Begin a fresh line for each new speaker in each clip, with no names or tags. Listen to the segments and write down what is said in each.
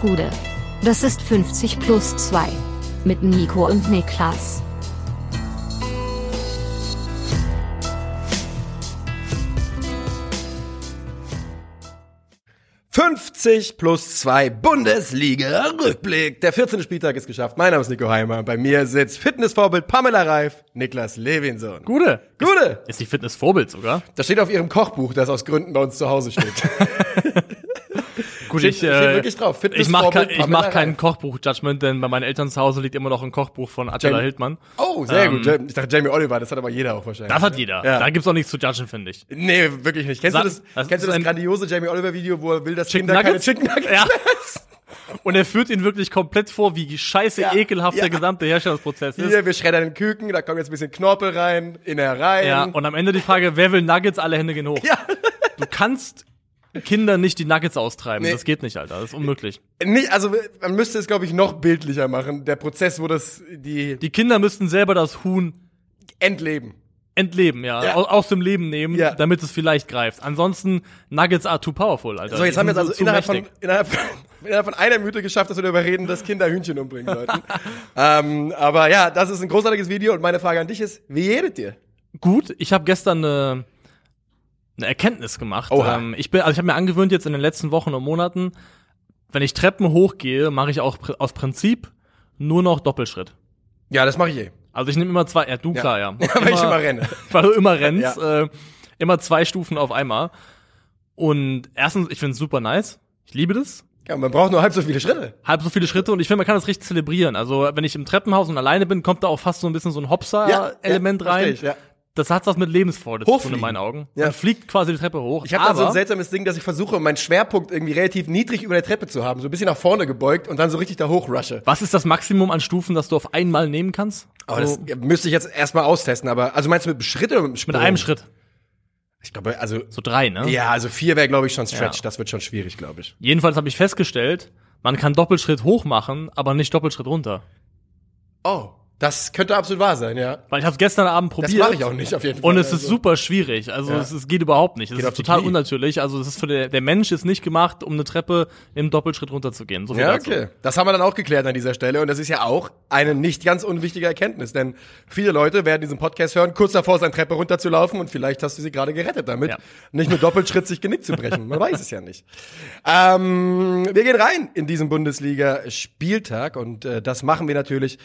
Gude. Das ist 50 plus 2. Mit Nico und Niklas.
»50 plus 2 Bundesliga-Rückblick. Der 14. Spieltag ist geschafft. Mein Name ist Nico Heimer. Bei mir sitzt Fitnessvorbild Pamela Reif, Niklas Levinson.
Gute.
Gute!
Ist die Fitnessvorbild sogar.
Das steht auf ihrem Kochbuch, das aus Gründen bei uns zu Hause steht.
Gut, ich,
steht
äh,
wirklich drauf.
ich mache ich
Pamela
mach kein
Reif.
Kochbuch-Judgment, denn bei meinen Eltern zu Hause liegt immer noch ein Kochbuch von Attila
Jamie-
Hildmann.
Oh, sehr
Ähm,
gut. Ich dachte Jamie Oliver, das hat aber jeder auch wahrscheinlich.
Das hat jeder.
Ja.
Da gibt's auch nichts zu judgen, finde ich.
Nee, wirklich nicht. Kennst
Sa-
du das,
das
kennst du das grandiose Jamie Oliver Video, wo er will, dass
Chicken
Kinder
Nuggets?
keine Chicken Nuggets
Ja. Und er führt ihn wirklich komplett vor, wie scheiße
Ja,
ekelhaft
ja.
der gesamte Herstellungsprozess ist.
Hier, wir schreddern den Küken, da kommt jetzt ein bisschen Knorpel rein, Innereien.
Ja, und am Ende die Frage, wer will Nuggets? Alle Hände gehen hoch.
Ja.
Du kannst Kinder nicht die Nuggets austreiben.
Nee.
Das geht nicht, Alter. Das ist unmöglich.
Nicht, also man müsste es, glaube ich, noch bildlicher machen. Der Prozess, wo das die,
Die Kinder müssten selber das Huhn
entleben.
entleben, ja,
Ja.
Aus, aus dem Leben nehmen,
Ja.
damit es vielleicht greift. Ansonsten Nuggets are too powerful, Alter.
So, jetzt haben wir jetzt also innerhalb von, innerhalb, von, innerhalb von einer Minute geschafft, dass wir darüber reden, dass Kinder Hühnchen umbringen sollten. ähm, aber ja, das ist ein großartiges Video und meine Frage an dich ist, wie jedet dir?
gut. Ich habe gestern eine, eine Erkenntnis gemacht. Ähm, ich bin, also ich habe mir angewöhnt jetzt in den letzten Wochen und Monaten, wenn ich Treppen hochgehe, mache ich auch pr- aus Prinzip nur noch Doppelschritt.
Ja, das mache ich eh.
Also ich nehme immer zwei, ja du klar, ja.
Weil ich immer renne.
Weil du immer rennst,
Ja.
äh, immer zwei Stufen auf einmal. Und erstens, ich finde es super nice. Ich liebe das.
Ja, man braucht nur halb so viele Schritte.
halb so viele Schritte und ich finde, man kann das richtig zelebrieren. Also, wenn ich im Treppenhaus und alleine bin, kommt da auch fast so ein bisschen so ein Hopser-Element
ja,
rein.
ich, ja.
Das hat was mit Lebensfreude zu tun in meinen Augen.
Ja.
Man fliegt quasi die Treppe hoch.
Ich habe da so ein seltsames Ding, dass ich versuche, meinen Schwerpunkt irgendwie relativ niedrig über der Treppe zu haben, so ein bisschen nach vorne gebeugt und dann so richtig da hochrushe.
was ist das Maximum an Stufen, das du auf einmal nehmen kannst?
Aber
so,
das müsste ich jetzt erstmal austesten, aber also meinst du mit einem Schritt oder mit einem Sprung?
mit einem Schritt.
Ich glaube, also
So drei, ne?
ja, also vier wäre glaube ich schon Stretch,
Ja.
das wird schon schwierig, glaube ich.
Jedenfalls habe ich festgestellt, man kann Doppelschritt hoch machen, aber nicht Doppelschritt runter.
Oh, das könnte absolut wahr sein, ja.
Weil ich habe gestern Abend
Das
probiert.
mache ich auch nicht auf jeden Fall.
Und es ist
also.
super schwierig. Also
Ja.
es, es geht überhaupt nicht. Es
Geht
ist total
Knie.
unnatürlich. Also es ist für der, der Mensch ist nicht gemacht, um eine Treppe im Doppelschritt runterzugehen. So
Ja,
dazu.
okay. Das haben wir dann auch geklärt an dieser Stelle. Und das ist ja auch eine nicht ganz unwichtige Erkenntnis. Denn viele Leute werden diesen Podcast hören, kurz davor seine Treppe runterzulaufen und vielleicht hast du sie gerade gerettet damit.
Ja.
Nicht nur Doppelschritt sich Genick zu brechen. Man weiß es ja nicht. Ähm, wir gehen rein in diesen Bundesliga-Spieltag und äh, das machen wir natürlich.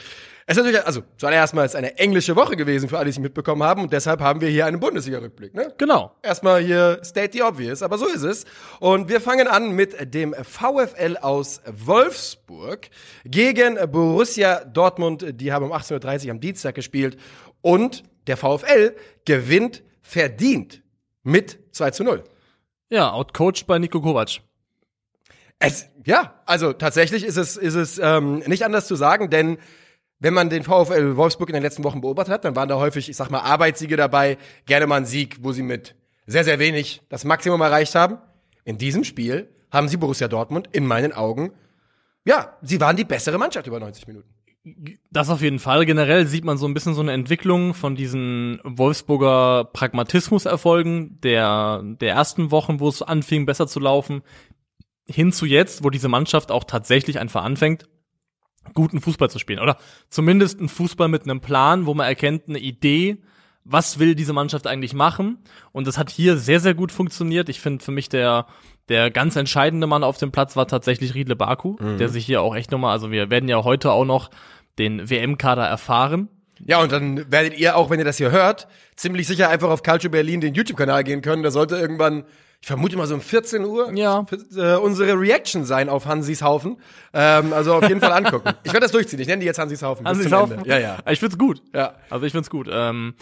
Es ist natürlich, also zuallererst mal ist eine englische Woche gewesen für alle, die es mitbekommen haben und deshalb haben wir hier einen Bundesliga-Rückblick. Ne?
Genau.
Erstmal hier state the obvious, aber so ist es. Und wir fangen an mit dem VfL aus Wolfsburg gegen Borussia Dortmund. Die haben um 18.30 Uhr am Dienstag gespielt. Und der VfL gewinnt verdient mit 2 zu 0.
Ja, outcoached bei Nico Kovac.
Es, ja, also tatsächlich ist es, ist es ähm, nicht anders zu sagen, denn wenn man den VfL Wolfsburg in den letzten Wochen beobachtet hat, dann waren da häufig, ich sag mal, Arbeitssiege dabei, gerne mal ein Sieg, wo sie mit sehr, sehr wenig das Maximum erreicht haben. In diesem Spiel haben sie Borussia Dortmund in meinen Augen, ja, sie waren die bessere Mannschaft über 90 Minuten.
Das auf jeden Fall. Generell sieht man so ein bisschen so eine Entwicklung von diesen Wolfsburger Pragmatismus-Erfolgen der, der ersten Wochen, wo es anfing, besser zu laufen, hin zu jetzt, wo diese Mannschaft auch tatsächlich einfach anfängt, guten Fußball zu spielen. Oder zumindest einen Fußball mit einem Plan, wo man erkennt, eine Idee, was will diese Mannschaft eigentlich machen. Und das hat hier sehr, sehr gut funktioniert. Ich finde für mich der, der ganz entscheidende Mann auf dem Platz war tatsächlich Riedle Baku, der sich hier auch echt nochmal, also wir werden ja heute auch noch den WM-Kader erfahren.
Ja, und dann werdet ihr auch, wenn ihr das hier hört, ziemlich sicher einfach auf Culture Berlin den YouTube-Kanal gehen können. Da sollte irgendwann, ich vermute mal so um 14 Uhr,
Ja.
äh, unsere Reaction sein auf Hansis Haufen. Ähm, also auf jeden Fall angucken. Ich werde das durchziehen. Ich nenne die jetzt Hansis Haufen.
Hansis Haufen?
Ende. Ja, ja.
Ich find's gut.
Ja.
Also ich find's gut. Ähm,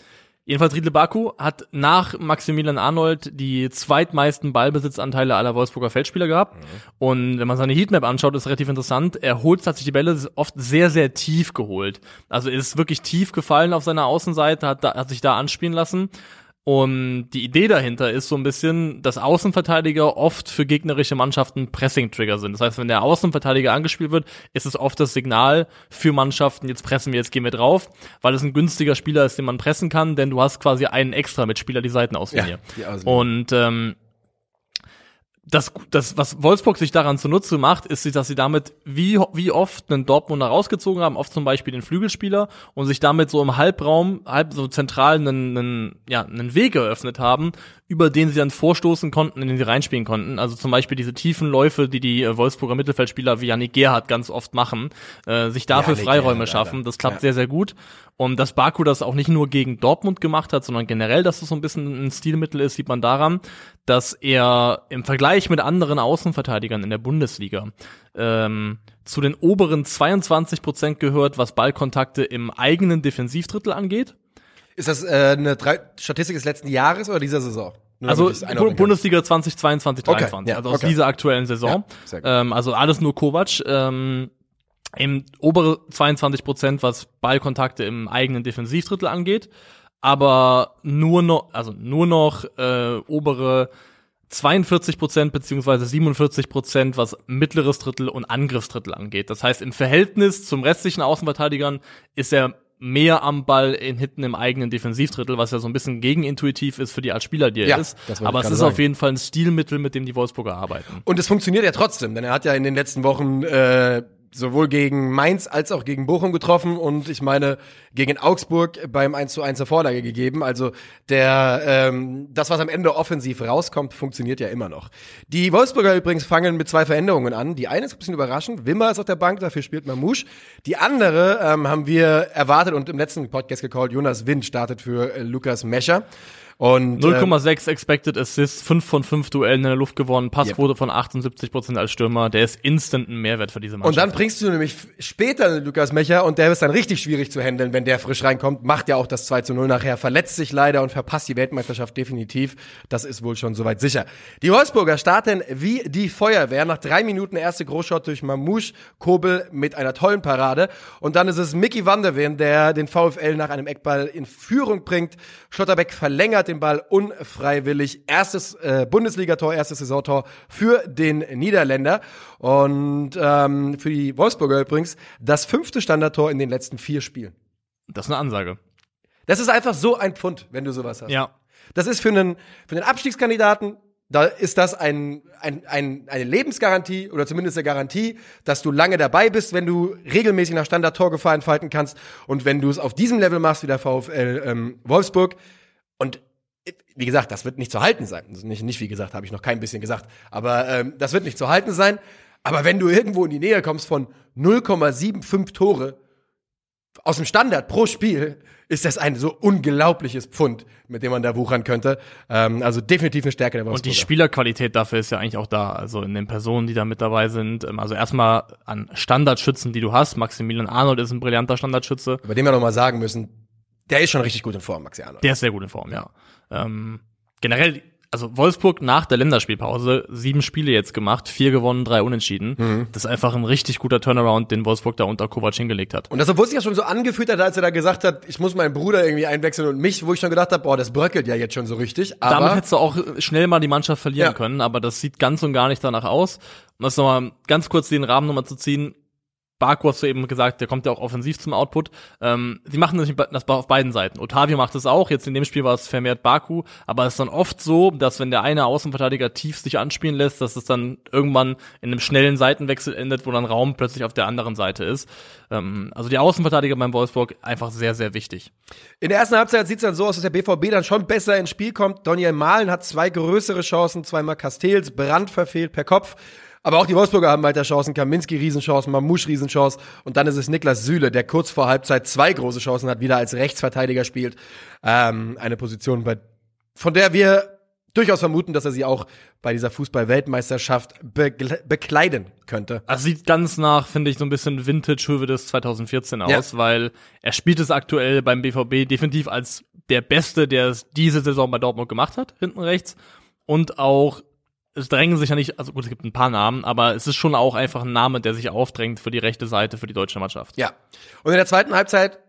jedenfalls Riedle Baku hat nach Maximilian Arnold die zweitmeisten Ballbesitzanteile aller Wolfsburger Feldspieler gehabt. Und wenn man seine Heatmap anschaut, ist relativ interessant. Er holt hat sich die Bälle oft sehr, sehr tief geholt. Also ist wirklich tief gefallen auf seiner Außenseite, hat, da, hat sich da anspielen lassen. Und die Idee dahinter ist so ein bisschen, dass Außenverteidiger oft für gegnerische Mannschaften Pressing-Trigger sind. Das heißt, wenn der Außenverteidiger angespielt wird, ist es oft das Signal für Mannschaften, jetzt pressen wir, jetzt gehen wir drauf, weil es ein günstiger Spieler ist, den man pressen kann, denn du hast quasi einen extra Mitspieler die Seitenauslinie.
Ja, die Außenlinie.
Und ähm, das, das, was Wolfsburg sich daran zunutze macht, ist, dass sie damit wie, wie oft einen Dortmunder rausgezogen haben, oft zum Beispiel den Flügelspieler und sich damit so im Halbraum, halb so zentral einen, einen, ja, einen Weg eröffnet haben, über den sie dann vorstoßen konnten, in den sie reinspielen konnten. Also zum Beispiel diese tiefen Läufe, die die äh, Wolfsburger Mittelfeldspieler wie Janik Gerhardt ganz oft machen, äh, sich dafür
Janik
Freiräume
Gerhardt,
schaffen. Das klappt
Ja.
sehr, sehr gut. Und dass Baku das auch nicht nur gegen Dortmund gemacht hat, sondern generell, dass es so ein bisschen ein Stilmittel ist, sieht man daran, dass er im Vergleich mit anderen Außenverteidigern in der Bundesliga ähm, zu den oberen 22 Prozent gehört, was Ballkontakte im eigenen Defensivdrittel angeht.
Ist das äh, eine drei Statistik des letzten Jahres oder dieser Saison? Nur
Also. Bundesliga 2022,
Okay,
23,
ja,
also aus
okay.
dieser aktuellen Saison.
Ja,
ähm, also alles nur Kovac. Ähm, im obere 22 Prozent, was Ballkontakte im eigenen Defensivdrittel angeht, aber nur noch, also nur noch äh, obere 42 Prozent beziehungsweise 47 Prozent, was mittleres Drittel und Angriffsdrittel angeht. Das heißt, im Verhältnis zum restlichen Außenverteidigern ist er mehr am Ball in hinten im eigenen Defensivdrittel, was ja so ein bisschen gegenintuitiv ist für die als Spieler, die er
Ja,
ist. Aber es ist
sagen.
auf jeden Fall ein Stilmittel, mit dem die Wolfsburger arbeiten.
Und es funktioniert ja trotzdem, denn er hat ja in den letzten Wochen äh, sowohl gegen Mainz als auch gegen Bochum getroffen und ich meine gegen Augsburg beim 1 zu 1 zur Vorlage gegeben. Also der ähm, das, was am Ende offensiv rauskommt, funktioniert ja immer noch. Die Wolfsburger übrigens fangen mit zwei Veränderungen an. Die eine ist ein bisschen überraschend. Wimmer ist auf der Bank, dafür spielt Mamouche. Die andere ähm, haben wir erwartet und im letzten Podcast gecallt. Jonas Wind startet für äh, Lukas Mescher. Und ähm,
0,6 Expected Assists, 5 von 5 Duellen in der Luft gewonnen, Passquote von 78 Prozent als Stürmer. Der ist instant ein Mehrwert für diese
Und
Mannschaft.
dann bringst du nämlich später Lukas Mecher und der ist dann richtig schwierig zu handeln, wenn der frisch reinkommt. Macht ja auch das 2 zu 0 nachher, verletzt sich leider und verpasst die Weltmeisterschaft definitiv. Das ist wohl schon soweit sicher. Die Wolfsburger starten wie die Feuerwehr. Nach drei Minuten erste Großshot durch Mamouche, Kobel mit einer tollen Parade. Und dann ist es Mickey van der Ven, der den VfL nach einem Eckball in Führung bringt. Schlotterbeck verlängert den Ball unfreiwillig. Erstes äh, Bundesligator, erstes Saisontor für den Niederländer. Und ähm, für die Wolfsburger übrigens das fünfte Standardtor in den letzten vier Spielen.
das ist eine Ansage.
Das ist einfach so ein Pfund, wenn du sowas hast.
Ja.
Das ist für einen, für den Abstiegskandidaten, da ist das ein, ein, ein, eine Lebensgarantie oder zumindest eine Garantie, dass du lange dabei bist, wenn du regelmäßig nach Standard-Torgefahr entfalten kannst. Und wenn du es auf diesem Level machst wie der VfL ähm, Wolfsburg. Und wie gesagt, das wird nicht zu halten sein. Das ist nicht, nicht wie gesagt, habe ich noch kein bisschen gesagt. Aber ähm, das wird nicht zu halten sein. Aber wenn du irgendwo in die Nähe kommst von 0,75 Tore aus dem Standard pro Spiel ist das ein so unglaubliches Pfund, mit dem man da wuchern könnte. Ähm, also definitiv eine Stärke der
Und die
Wolfsburger.
Spielerqualität dafür ist ja eigentlich auch da. Also in den Personen, die da mit dabei sind. Ähm, Also erstmal an Standardschützen, die du hast. Maximilian Arnold ist ein brillanter Standardschütze.
Über den wir noch mal sagen müssen, der ist schon richtig gut in Form, Maxi Arnold.
Der ist sehr gut in Form, ja. Ähm, generell, also Wolfsburg nach der Länderspielpause, sieben Spiele jetzt gemacht, vier gewonnen, drei unentschieden.
Mhm.
Das ist einfach ein richtig guter Turnaround, den Wolfsburg da unter Kovac hingelegt hat.
Und das, obwohl sich ja schon so angefühlt hat, als er da gesagt hat, ich muss meinen Bruder irgendwie einwechseln und mich, wo ich schon gedacht habe, boah, das bröckelt ja jetzt schon so richtig. Aber
Damit hättest du auch schnell mal die Mannschaft verlieren
Ja.
können, aber das sieht ganz und gar nicht danach aus. Um das nochmal ganz kurz den Rahmen nochmal zu ziehen. Baku hast du eben gesagt, der kommt ja auch offensiv zum Output. Ähm, die machen das, das auf beiden Seiten. Otavio macht es auch, jetzt in dem Spiel war es vermehrt Baku, aber es ist dann oft so, dass wenn der eine Außenverteidiger tief sich anspielen lässt, dass es dann irgendwann in einem schnellen Seitenwechsel endet, wo dann Raum plötzlich auf der anderen Seite ist. Ähm, also die Außenverteidiger beim Wolfsburg einfach sehr, sehr wichtig.
In der ersten Halbzeit sieht es dann so aus, dass der BVB dann schon besser ins Spiel kommt. Daniel Mahlen hat zwei größere Chancen, zweimal Castells, Brand verfehlt per Kopf. Aber auch die Wolfsburger haben weiter Chancen. Kaminski Riesenchance, Mamouche Riesenchance. Und dann ist es Niklas Süle, der kurz vor Halbzeit zwei große Chancen hat, wieder als Rechtsverteidiger spielt. Ähm, eine Position, bei, von der wir durchaus vermuten, dass er sie auch bei dieser Fußball-Weltmeisterschaft begle- bekleiden könnte.
Also sieht ganz nach, finde ich, so ein bisschen Vintage Hövedes 2014 aus, weil er spielt es aktuell beim BVB definitiv als der Beste, der es diese Saison bei Dortmund gemacht hat, hinten rechts. Und auch, es drängen sich ja nicht, also gut, es gibt ein paar Namen, aber es ist schon auch einfach ein Name, der sich aufdrängt für die rechte Seite, für die deutsche Mannschaft.
Ja. Und in der zweiten Halbzeit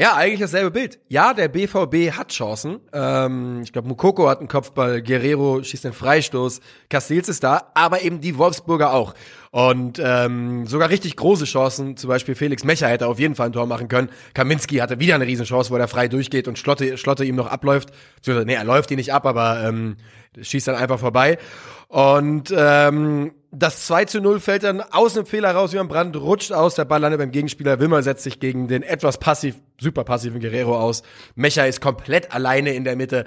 Ja, eigentlich dasselbe Bild. Ja, der BVB hat Chancen. Ähm, ich glaube, Mukoko hat einen Kopfball, Guerrero schießt den Freistoß, Castells ist da, aber eben die Wolfsburger auch. Und ähm, sogar richtig große Chancen, zum Beispiel Felix Mecher hätte auf jeden Fall ein Tor machen können. Kaminski hatte wieder eine Riesenchance, wo er frei durchgeht und Schlotte, Schlotte ihm noch abläuft. Nee, er läuft ihn nicht ab, aber ähm, schießt dann einfach vorbei. Und ähm, das 2 zu 0 fällt dann aus einem Fehler raus, wie ein Brand rutscht aus, der Ball landet beim Gegenspieler, Wimmer setzt sich gegen den etwas passiv, super passiven Guerrero aus. Mecher ist komplett alleine in der Mitte.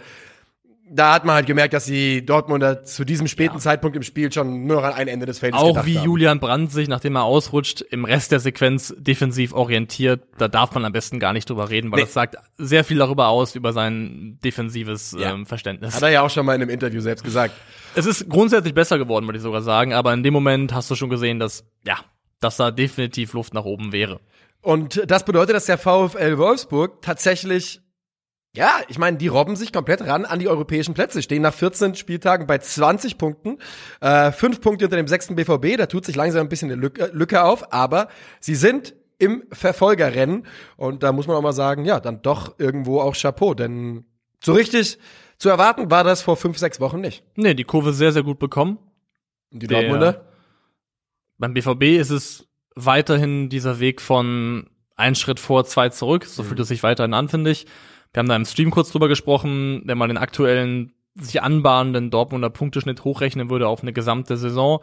Da hat man halt gemerkt, dass die Dortmunder zu diesem späten ja. Zeitpunkt im Spiel schon nur noch an ein Ende des Feldes
Auch wie haben. Julian Brandt sich, nachdem er ausrutscht, im Rest der Sequenz defensiv orientiert, da darf man am besten gar nicht drüber reden, weil nee. das sagt sehr viel darüber aus, über sein defensives ja. ähm, Verständnis.
Hat er ja auch schon mal in einem Interview selbst gesagt.
Es ist grundsätzlich besser geworden, würde ich sogar sagen, aber in dem Moment hast du schon gesehen, dass, ja, dass da definitiv Luft nach oben wäre.
Und das bedeutet, dass der VfL Wolfsburg tatsächlich, ja, ich meine, die robben sich komplett ran an die europäischen Plätze, stehen nach 14 Spieltagen bei 20 Punkten, äh, fünf Punkte unter dem sechsten BVB, da tut sich langsam ein bisschen eine Lücke, Lücke auf, aber sie sind im Verfolgerrennen und da muss man auch mal sagen, ja, dann doch irgendwo auch Chapeau, denn so richtig zu erwarten war das vor fünf, sechs Wochen nicht.
Nee, die Kurve sehr, sehr gut bekommen.
Und die Der, Dortmunder?
Beim BVB ist es weiterhin dieser Weg von ein Schritt vor, zwei zurück. So mhm. fühlt es sich weiterhin an, finde ich. Wir haben da im Stream kurz drüber gesprochen, wenn man den aktuellen sich anbahnenden Dortmunder Punkteschnitt hochrechnen würde auf eine gesamte Saison,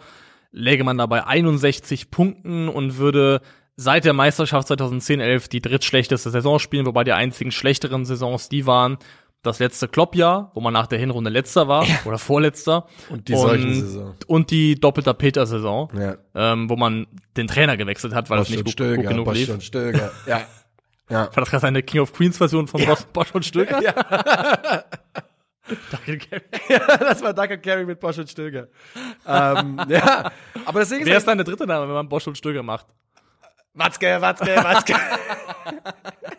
läge man dabei 61 Punkten und würde seit der Meisterschaft 2010-11 die drittschlechteste Saison spielen, wobei die einzigen schlechteren Saisons die waren, das letzte Kloppjahr, wo man nach der Hinrunde letzter war ja. oder vorletzter.
Und die und, Saison.
Und die doppelter Peter-Saison, ja. ähm, wo man den Trainer gewechselt hat, weil Bosch es nicht gut, Stöger, gut genug
Bosch
lief.
Stöger. ja.
ja. War das gerade eine King of Queens Version von ja. Bosch und Stöger? Ja.
Duck and Carry. ja, das war Duck and Carry mit Bosch und Stöger. ähm, ja, aber deswegen
Wer ist deine dritte Name, wenn man Bosch und Stöger macht?
Watzke, Watzke, Watzke.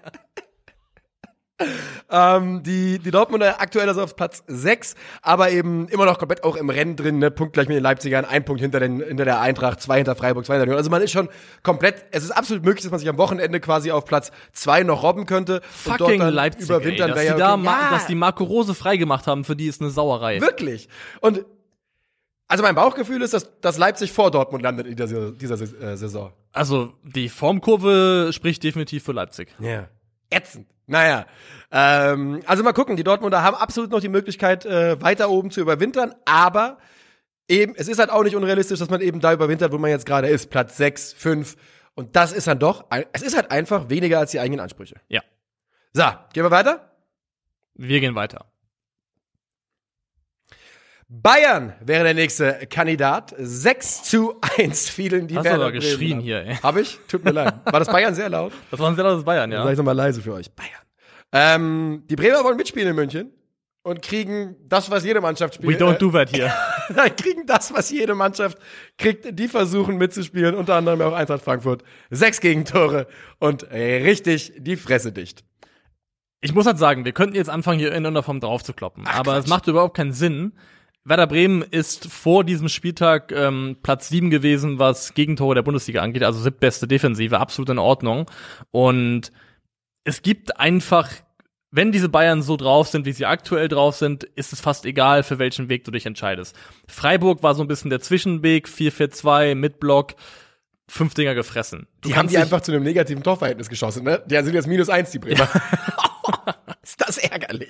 ähm, die, die Dortmunder aktuell also auf Platz 6, aber eben immer noch komplett auch im Rennen drin, ne? Punkt gleich mit den Leipzigern, ein Punkt hinter, den, hinter der Eintracht, zwei hinter Freiburg, zwei hinter Union. Also man ist schon komplett, es ist absolut möglich, dass man sich am Wochenende quasi auf Platz 2 noch robben könnte.
Fucking Leipzig, überwintern ey, dass, die ja, okay. ja. dass die Marco Rose freigemacht haben, für die ist eine Sauerei.
Wirklich. Und also mein Bauchgefühl ist, dass, dass Leipzig vor Dortmund landet in dieser, dieser äh, Saison.
Also die Formkurve spricht definitiv für Leipzig.
Ja. Yeah. Ätzend. Naja, ähm, also mal gucken, die Dortmunder haben absolut noch die Möglichkeit, äh, weiter oben zu überwintern, aber eben, es ist halt auch nicht unrealistisch, dass man eben da überwintert, wo man jetzt gerade ist, Platz 6, 5. Und das ist dann doch, es ist halt einfach weniger als die eigenen Ansprüche.
Ja.
So, gehen wir weiter?
Wir gehen weiter.
Bayern wäre der nächste Kandidat. 6 zu 1 fielen die
Hast du aber geschrien hier, ey.
Hab ich? Tut mir leid. War das Bayern sehr laut?
Das war ein sehr lautes Bayern, ja. Dann
sag ich nochmal leise für euch. Bayern. Ähm, die Bremer wollen mitspielen in München und kriegen das, was jede Mannschaft spielt.
We don't do that here.
kriegen das, was jede Mannschaft kriegt. Die versuchen mitzuspielen, unter anderem auch Eintracht Frankfurt. Sechs Gegentore und richtig die Fresse dicht.
Ich muss halt sagen, wir könnten jetzt anfangen, hier in einer Form drauf zu kloppen. Ach, aber es macht überhaupt keinen Sinn, Werder Bremen ist vor diesem Spieltag ähm, Platz sieben gewesen, was Gegentore der Bundesliga angeht, also siebtbeste Defensive, absolut in Ordnung. Und es gibt einfach, wenn diese Bayern so drauf sind, wie sie aktuell drauf sind, ist es fast egal, für welchen Weg du dich entscheidest. Freiburg war so ein bisschen der Zwischenweg, 4-4-2 mit Block, fünf Dinger gefressen.
Du die haben die einfach zu einem negativen Torverhältnis geschossen, ne? Die sind jetzt minus eins, die Bremer. Ist das ärgerlich.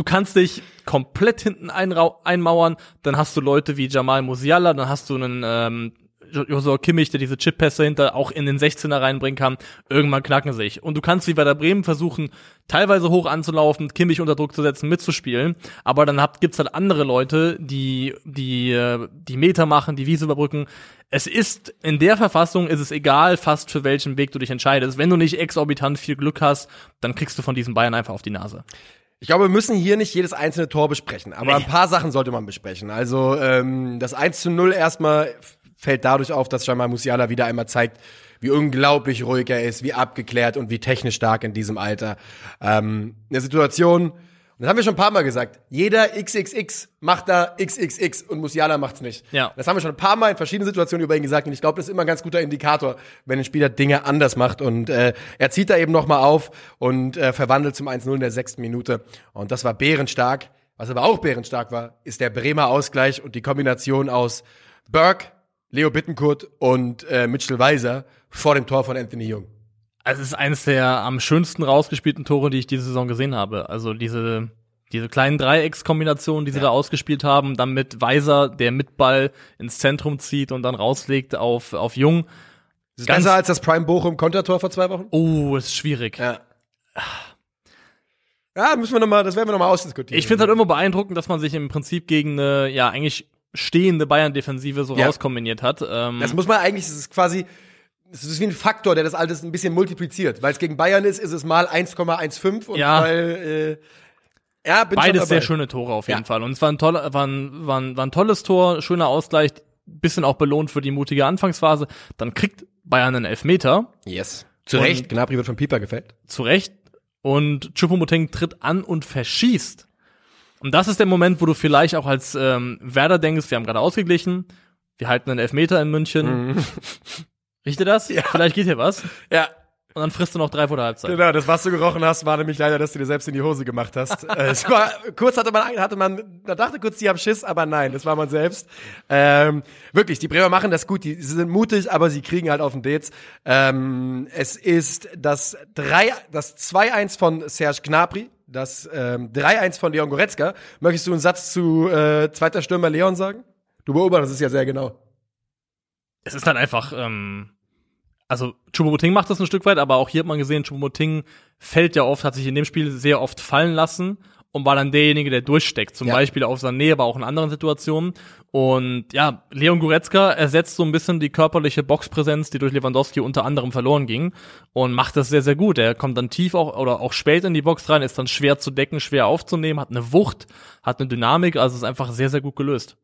Du kannst dich komplett hinten einmauern, dann hast du Leute wie Jamal Musiala, dann hast du einen ähm, Josua Kimmich, der diese Chip-Pässe hinter auch in den 16er reinbringen kann. Irgendwann knacken sich. Und du kannst wie bei der Bremen versuchen, teilweise hoch anzulaufen, Kimmich unter Druck zu setzen, mitzuspielen. Aber dann habt, gibt's halt andere Leute, die, die, äh, die Meter machen, die Wiese überbrücken. Es ist, in der Verfassung ist es egal, fast für welchen Weg du dich entscheidest. Wenn du nicht exorbitant viel Glück hast, dann kriegst du von diesen Bayern einfach auf die Nase.
Ich glaube, wir müssen hier nicht jedes einzelne Tor besprechen, aber nee. ein paar Sachen sollte man besprechen. Also ähm, das 1 zu 0 erstmal fällt dadurch auf, dass Jamal Musiala wieder einmal zeigt, wie unglaublich ruhig er ist, wie abgeklärt und wie technisch stark in diesem Alter. Ähm, eine Situation, das haben wir schon ein paar Mal gesagt. Jeder XXX macht da XXX und Musiala macht's nicht.
Ja.
Das haben wir schon ein paar Mal in verschiedenen Situationen über ihn gesagt und ich glaube, das ist immer ein ganz guter Indikator, wenn ein Spieler Dinge anders macht und äh, er zieht da eben noch mal auf und äh, verwandelt zum 1-0 in der sechsten Minute und das war bärenstark. Was aber auch bärenstark war, ist der Bremer Ausgleich und die Kombination aus Burke, Leo Bittencourt und äh, Mitchell Weiser vor dem Tor von Anthony Jung.
Also es ist eines der am schönsten rausgespielten Tore, die ich diese Saison gesehen habe. Also diese, diese kleinen Dreieckskombinationen, die sie
Ja.
da ausgespielt haben, dann mit Weiser, der mit Ball ins Zentrum zieht und dann rauslegt auf, auf Jung.
Das ist
Ganz-
besser als das Prime Bochum Kontertor vor zwei Wochen?
Oh, ist schwierig.
Ja. Ja, müssen wir noch mal, das werden wir noch mal ausdiskutieren.
Ich finde halt immer beeindruckend, dass man sich im Prinzip gegen eine, ja, eigentlich stehende Bayern-Defensive so
Ja.
rauskombiniert hat. Ähm,
Das muss man eigentlich, das ist quasi, das ist wie ein Faktor, der das alles ein bisschen multipliziert. Weil es gegen Bayern ist, ist es mal 1,15 und
Ja.
weil, äh, ja, bin
Beides sehr schöne Tore auf jeden
Ja.
Fall. Und es war ein, toller, war, ein, war, ein, war ein tolles Tor, schöner Ausgleich, bisschen auch belohnt für die mutige Anfangsphase. Dann kriegt Bayern einen Elfmeter,
Yes. Zu Recht, Gnabry wird von Pieper gefällt.
zu Recht. Und Choupo-Moting tritt an und verschießt. Und das ist der Moment, wo du vielleicht auch als ähm, Werder denkst, wir haben gerade ausgeglichen, wir halten einen Elfmeter in München. Riecht ihr das?
Ja.
Vielleicht geht hier was.
Ja,
Und dann frisst du noch drei vor der Halbzeit.
genau, das, was du gerochen hast, war nämlich leider, dass du dir selbst in die Hose gemacht hast. äh, es war, kurz hatte man, hatte man, da dachte kurz, die haben Schiss, aber nein, das war man selbst. Ähm, wirklich, die Bremer machen das gut, die sie sind mutig, aber sie kriegen halt auf den Dates. Ähm, es ist das 3, das 2-1 von Serge Gnabry, das ähm, 3-1 von Leon Goretzka. Möchtest du einen Satz zu äh, zweiter Stürmer Leon sagen? Du beobachtest es ja sehr genau.
Es ist halt einfach, ähm, also Choupo-Moting macht das ein Stück weit, aber auch hier hat man gesehen, Choupo-Moting fällt ja oft, hat sich in dem Spiel sehr oft fallen lassen und war dann derjenige, der durchsteckt. Zum
Ja.
Beispiel auf Sané, aber auch in anderen Situationen. Und ja, Leon Goretzka ersetzt so ein bisschen die körperliche Boxpräsenz, die durch Lewandowski unter anderem verloren ging und macht das sehr, sehr gut. Er kommt dann tief auch oder auch spät in die Box rein, ist dann schwer zu decken, schwer aufzunehmen, hat eine Wucht, hat eine Dynamik, also ist einfach sehr, sehr gut gelöst.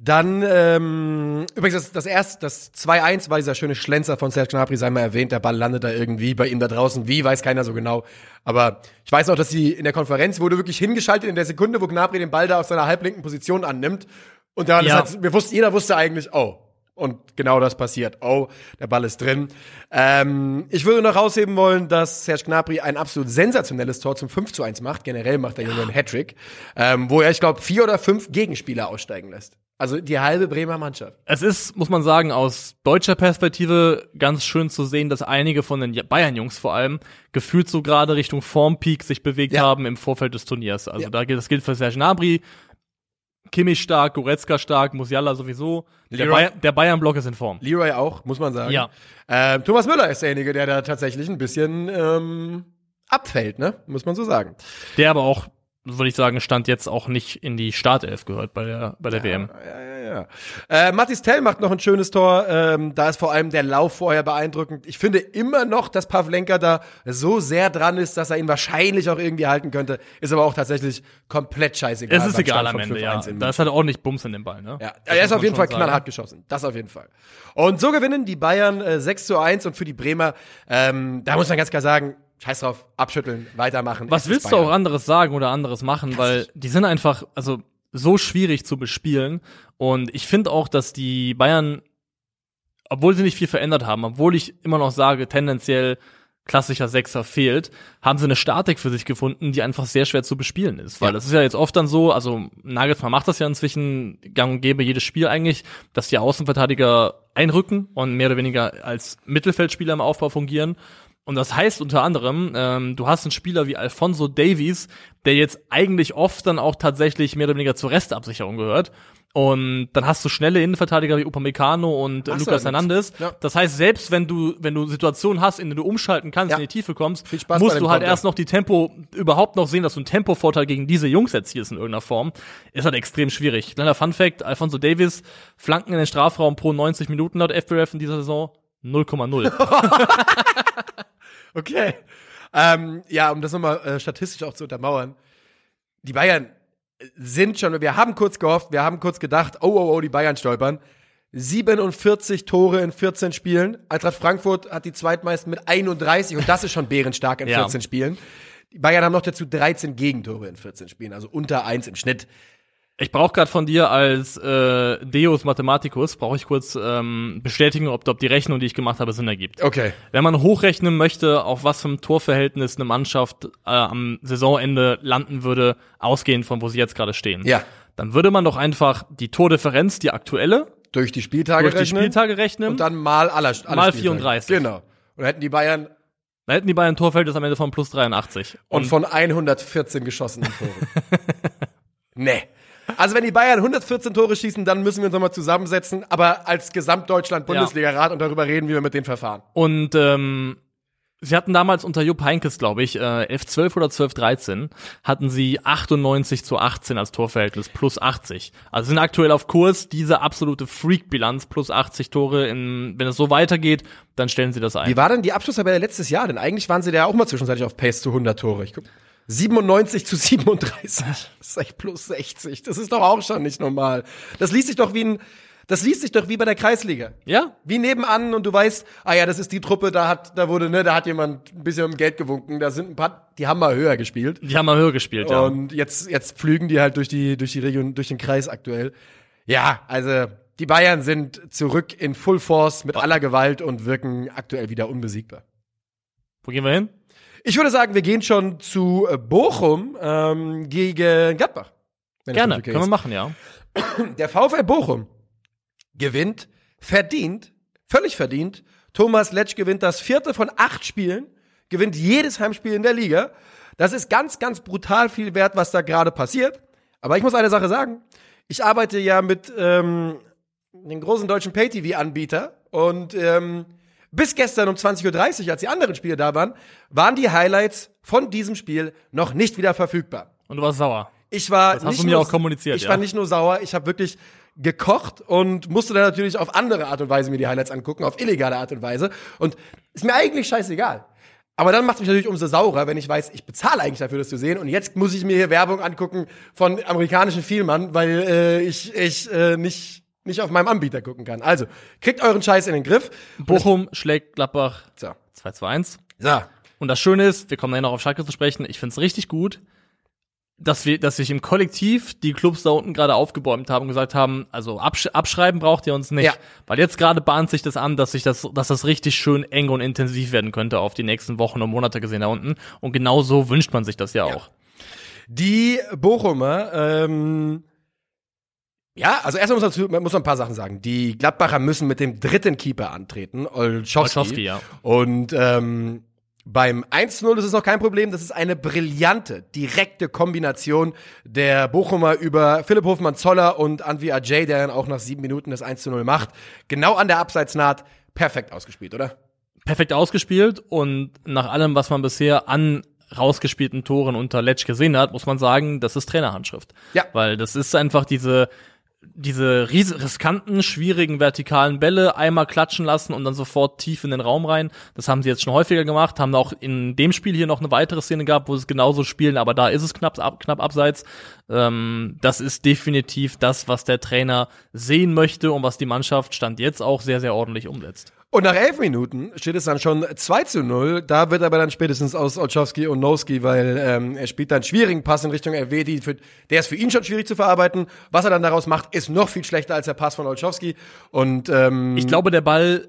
Dann, ähm, übrigens, das, das erste, das 2-1 war dieser schöne Schlenzer von Serge Gnabry, sei mal erwähnt, der Ball landet da irgendwie bei ihm da draußen. Wie, weiß keiner so genau. Aber ich weiß noch, dass sie in der Konferenz wurde wirklich hingeschaltet in der Sekunde, wo Gnabry den Ball da auf seiner halblinken Position annimmt. Und dann,
Ja.
hat, wir wussten, jeder wusste eigentlich, oh. Und genau das passiert. Oh, der Ball ist drin. Ähm, ich würde noch rausheben wollen, dass Serge Gnabry ein absolut sensationelles Tor zum 5 zu 1 macht. Generell macht der Junge einen Hattrick, ähm, wo er, ich glaube, vier oder fünf Gegenspieler aussteigen lässt. Also die halbe Bremer Mannschaft.
Es ist, muss man sagen, aus deutscher Perspektive ganz schön zu sehen, dass einige von den Bayern-Jungs vor allem gefühlt so gerade Richtung Formpeak sich bewegt
Ja.
haben im Vorfeld des Turniers. Also
Ja.
da gilt, das gilt für Serge Gnabry, Kimmich stark, Goretzka stark, Musiala sowieso. Der,
Leroy-
der Bayern-Block ist in Form.
Leroy auch, muss man sagen.
Ja.
Ähm, Thomas Müller ist derjenige, der da tatsächlich ein bisschen ähm, abfällt, ne? Muss man so sagen.
Der aber auch, würde ich sagen, stand jetzt auch nicht in die Startelf gehört bei der, bei der WM.
Ja, ja, ja. Äh, Mathis Tell macht noch ein schönes Tor. Ähm, da ist vor allem der Lauf vorher beeindruckend. Ich finde immer noch, dass Pavlenka da so sehr dran ist, dass er ihn wahrscheinlich auch irgendwie halten könnte. Ist aber auch tatsächlich komplett scheißegal.
Es ist egal am Ende,
5-1
ja. Da ist halt ordentlich Bums in dem Ball, ne?
Ja,
Das
er ist auf jeden Fall
sagen.
knallhart geschossen. Das auf jeden Fall. Und so gewinnen die Bayern äh, 6 zu 1 und für die Bremer, ähm, da muss man ganz klar sagen, scheiß drauf, abschütteln, weitermachen.
Was willst du
Bayern.
auch anderes sagen oder anderes machen, weil die sind einfach, also so schwierig zu bespielen. Und ich finde auch, dass die Bayern, obwohl sie nicht viel verändert haben, obwohl ich immer noch sage, tendenziell klassischer Sechser fehlt, haben sie eine Statik für sich gefunden, die einfach sehr schwer zu bespielen ist. Weil
Ja.
das ist ja jetzt oft dann so, also Nagelsmann macht das ja inzwischen gang und gäbe jedes Spiel eigentlich, dass die Außenverteidiger einrücken und mehr oder weniger als Mittelfeldspieler im Aufbau fungieren. Und das heißt unter anderem, ähm, du hast einen Spieler wie Alfonso Davies, der jetzt eigentlich oft dann auch tatsächlich mehr oder weniger zur Restabsicherung gehört. Und dann hast du schnelle Innenverteidiger wie Upamecano und äh,
Hast
Lucas Hernandez.
Ja.
Das heißt, selbst wenn du, wenn du Situationen hast, in denen du umschalten kannst,
Ja.
in die Tiefe kommst, musst du halt
Konter.
erst noch die Tempo, überhaupt noch sehen, dass du einen Tempovorteil gegen diese Jungs erzielst in irgendeiner Form. Ist halt extrem schwierig. Kleiner Fun Fact, Alfonso Davis, Flanken in den Strafraum pro 90 Minuten laut FBref in dieser Saison 0,0.
Okay. Ähm, ja, um das nochmal äh, statistisch auch zu untermauern. Die Bayern sind schon, wir haben kurz gehofft, wir haben kurz gedacht, oh, oh, oh, die Bayern stolpern. 47 Tore in 14 Spielen. Eintracht Frankfurt hat die zweitmeisten mit 31 und das ist schon bärenstark in
Ja.
14 Spielen. Die Bayern haben noch dazu 13 Gegentore in 14 Spielen, also unter eins im Schnitt.
Ich brauche gerade von dir als äh, Deus Mathematicus, brauche ich kurz ähm, bestätigen, ob, ob die Rechnung, die ich gemacht habe, Sinn ergibt.
Okay.
Wenn man hochrechnen möchte, auf was für ein Torverhältnis eine Mannschaft äh, am Saisonende landen würde, ausgehend von wo sie jetzt gerade stehen,
Ja.
dann würde man doch einfach die Tordifferenz, die aktuelle,
Durch die Spieltage
durch die
rechnen
Spieltage rechnen.
und dann mal aller, alle
Mal
Spieltage.
34.
Genau. Und dann hätten die Bayern
da hätten die Bayern ein Torverhältnis am Ende von plus 83.
und, von 114 geschossenen Toren. nee. Also wenn die Bayern 114 Tore schießen, dann müssen wir uns nochmal zusammensetzen, aber als Gesamtdeutschland-Bundesliga-Rat und darüber reden, wie wir mit den verfahren.
Und ähm, sie hatten damals unter Jupp Heynckes, glaube ich, äh, 11, 12 oder 12, 13, hatten sie 98 zu 18 als Torverhältnis, plus 80. Also sind aktuell auf Kurs, diese absolute Freak-Bilanz, plus 80 Tore. In, wenn es so weitergeht, dann stellen sie das ein.
Wie war denn die Abschlusstabelle letztes Jahr? Denn eigentlich waren sie da ja auch mal zwischenzeitlich auf Pace zu 100 Tore. Ich guck. 97 zu 37. Das ist echt plus 60. Das ist doch auch schon nicht normal. Das liest sich doch wie ein, das liest sich doch wie bei der Kreisliga.
ja,
Wie nebenan und du weißt, ah ja, das ist die Truppe, da hat, da wurde, ne, da hat jemand ein bisschen um Geld gewunken, da sind ein paar, die haben mal höher gespielt.
die haben mal höher gespielt, ja.
Und jetzt, jetzt pflügen die halt durch die, durch die Region, durch den Kreis aktuell. Ja, also, die Bayern sind zurück in Full Force mit aller Gewalt und wirken aktuell wieder unbesiegbar.
Wo gehen wir hin?
Ich würde sagen, wir gehen schon zu äh, Bochum ähm, gegen Gladbach.
Gerne,
okay
können wir machen, ja.
Der VfL Bochum gewinnt, verdient, völlig verdient. Thomas Letsch gewinnt das vierte von acht Spielen, gewinnt jedes Heimspiel in der Liga. Das ist ganz, ganz brutal viel wert, was da gerade passiert. Aber ich muss eine Sache sagen. Ich arbeite ja mit ähm, den großen deutschen Pay-TV-Anbieter und ähm, bis gestern um 20.30 Uhr, als die anderen Spiele da waren, waren die Highlights von diesem Spiel noch nicht wieder verfügbar.
Und du warst sauer.
Ich war
Das hast
nicht
du mir
nur,
auch kommuniziert,
Ich
ja.
war nicht nur sauer, ich habe wirklich gekocht und musste dann natürlich auf andere Art und Weise mir die Highlights angucken, auf illegale Art und Weise. Und ist mir eigentlich scheißegal. Aber dann macht es mich natürlich umso saurer, wenn ich weiß, ich bezahle eigentlich dafür, das zu sehen. Und jetzt muss ich mir hier Werbung angucken von amerikanischen Vielmann, weil äh, ich, ich äh, nicht, nicht auf meinem Anbieter gucken kann. Also, kriegt euren Scheiß in den Griff.
Bochum schlägt Gladbach
So.
2 zu 1.
So.
Und das Schöne ist, wir kommen nachher noch auf Schalke zu sprechen, ich finde es richtig gut, dass wir, dass sich im Kollektiv die Clubs da unten gerade aufgebäumt haben und gesagt haben, also absch abschreiben braucht ihr uns nicht.
Ja.
Weil jetzt gerade bahnt sich das an, dass sich das, dass das richtig schön eng und intensiv werden könnte auf die nächsten Wochen und Monate gesehen da unten. Und genau so wünscht man sich das ja, auch.
Die Bochumer, ähm, ja, also erstmal muss man, muss man ein paar Sachen sagen. Die Gladbacher müssen mit dem dritten Keeper antreten, Olschowski.
Olszewski, ja.
Und ähm, beim 1-0 ist es noch kein Problem. Das ist eine brillante, direkte Kombination der Bochumer über Philipp Hofmann-Zoller und Anvi Ajay, der dann auch nach sieben Minuten das 1-0 macht. Genau an der Abseitsnaht. Perfekt ausgespielt, oder?
perfekt ausgespielt und nach allem, was man bisher an rausgespielten Toren unter Letsch gesehen hat, muss man sagen, das ist Trainerhandschrift.
Ja.
Weil das ist einfach diese, diese riskanten, schwierigen vertikalen Bälle einmal klatschen lassen und dann sofort tief in den Raum rein. Das haben sie jetzt schon häufiger gemacht, haben auch in dem Spiel hier noch eine weitere Szene gehabt, wo sie es genauso spielen, aber da ist es knapp, ab, knapp abseits. Ähm, das ist definitiv das, was der Trainer sehen möchte und was die Mannschaft Stand jetzt auch sehr, sehr ordentlich umsetzt.
Und nach elf Minuten steht es dann schon 2 zu 0. Da wird aber dann spätestens aus Olszowski und Nowski, weil ähm, er spielt dann einen schwierigen Pass in Richtung Elvedi. Für, der ist für ihn schon schwierig zu verarbeiten. Was er dann daraus macht, ist noch viel schlechter als der Pass von Olszowski. Und ähm,
Ich glaube, der Ball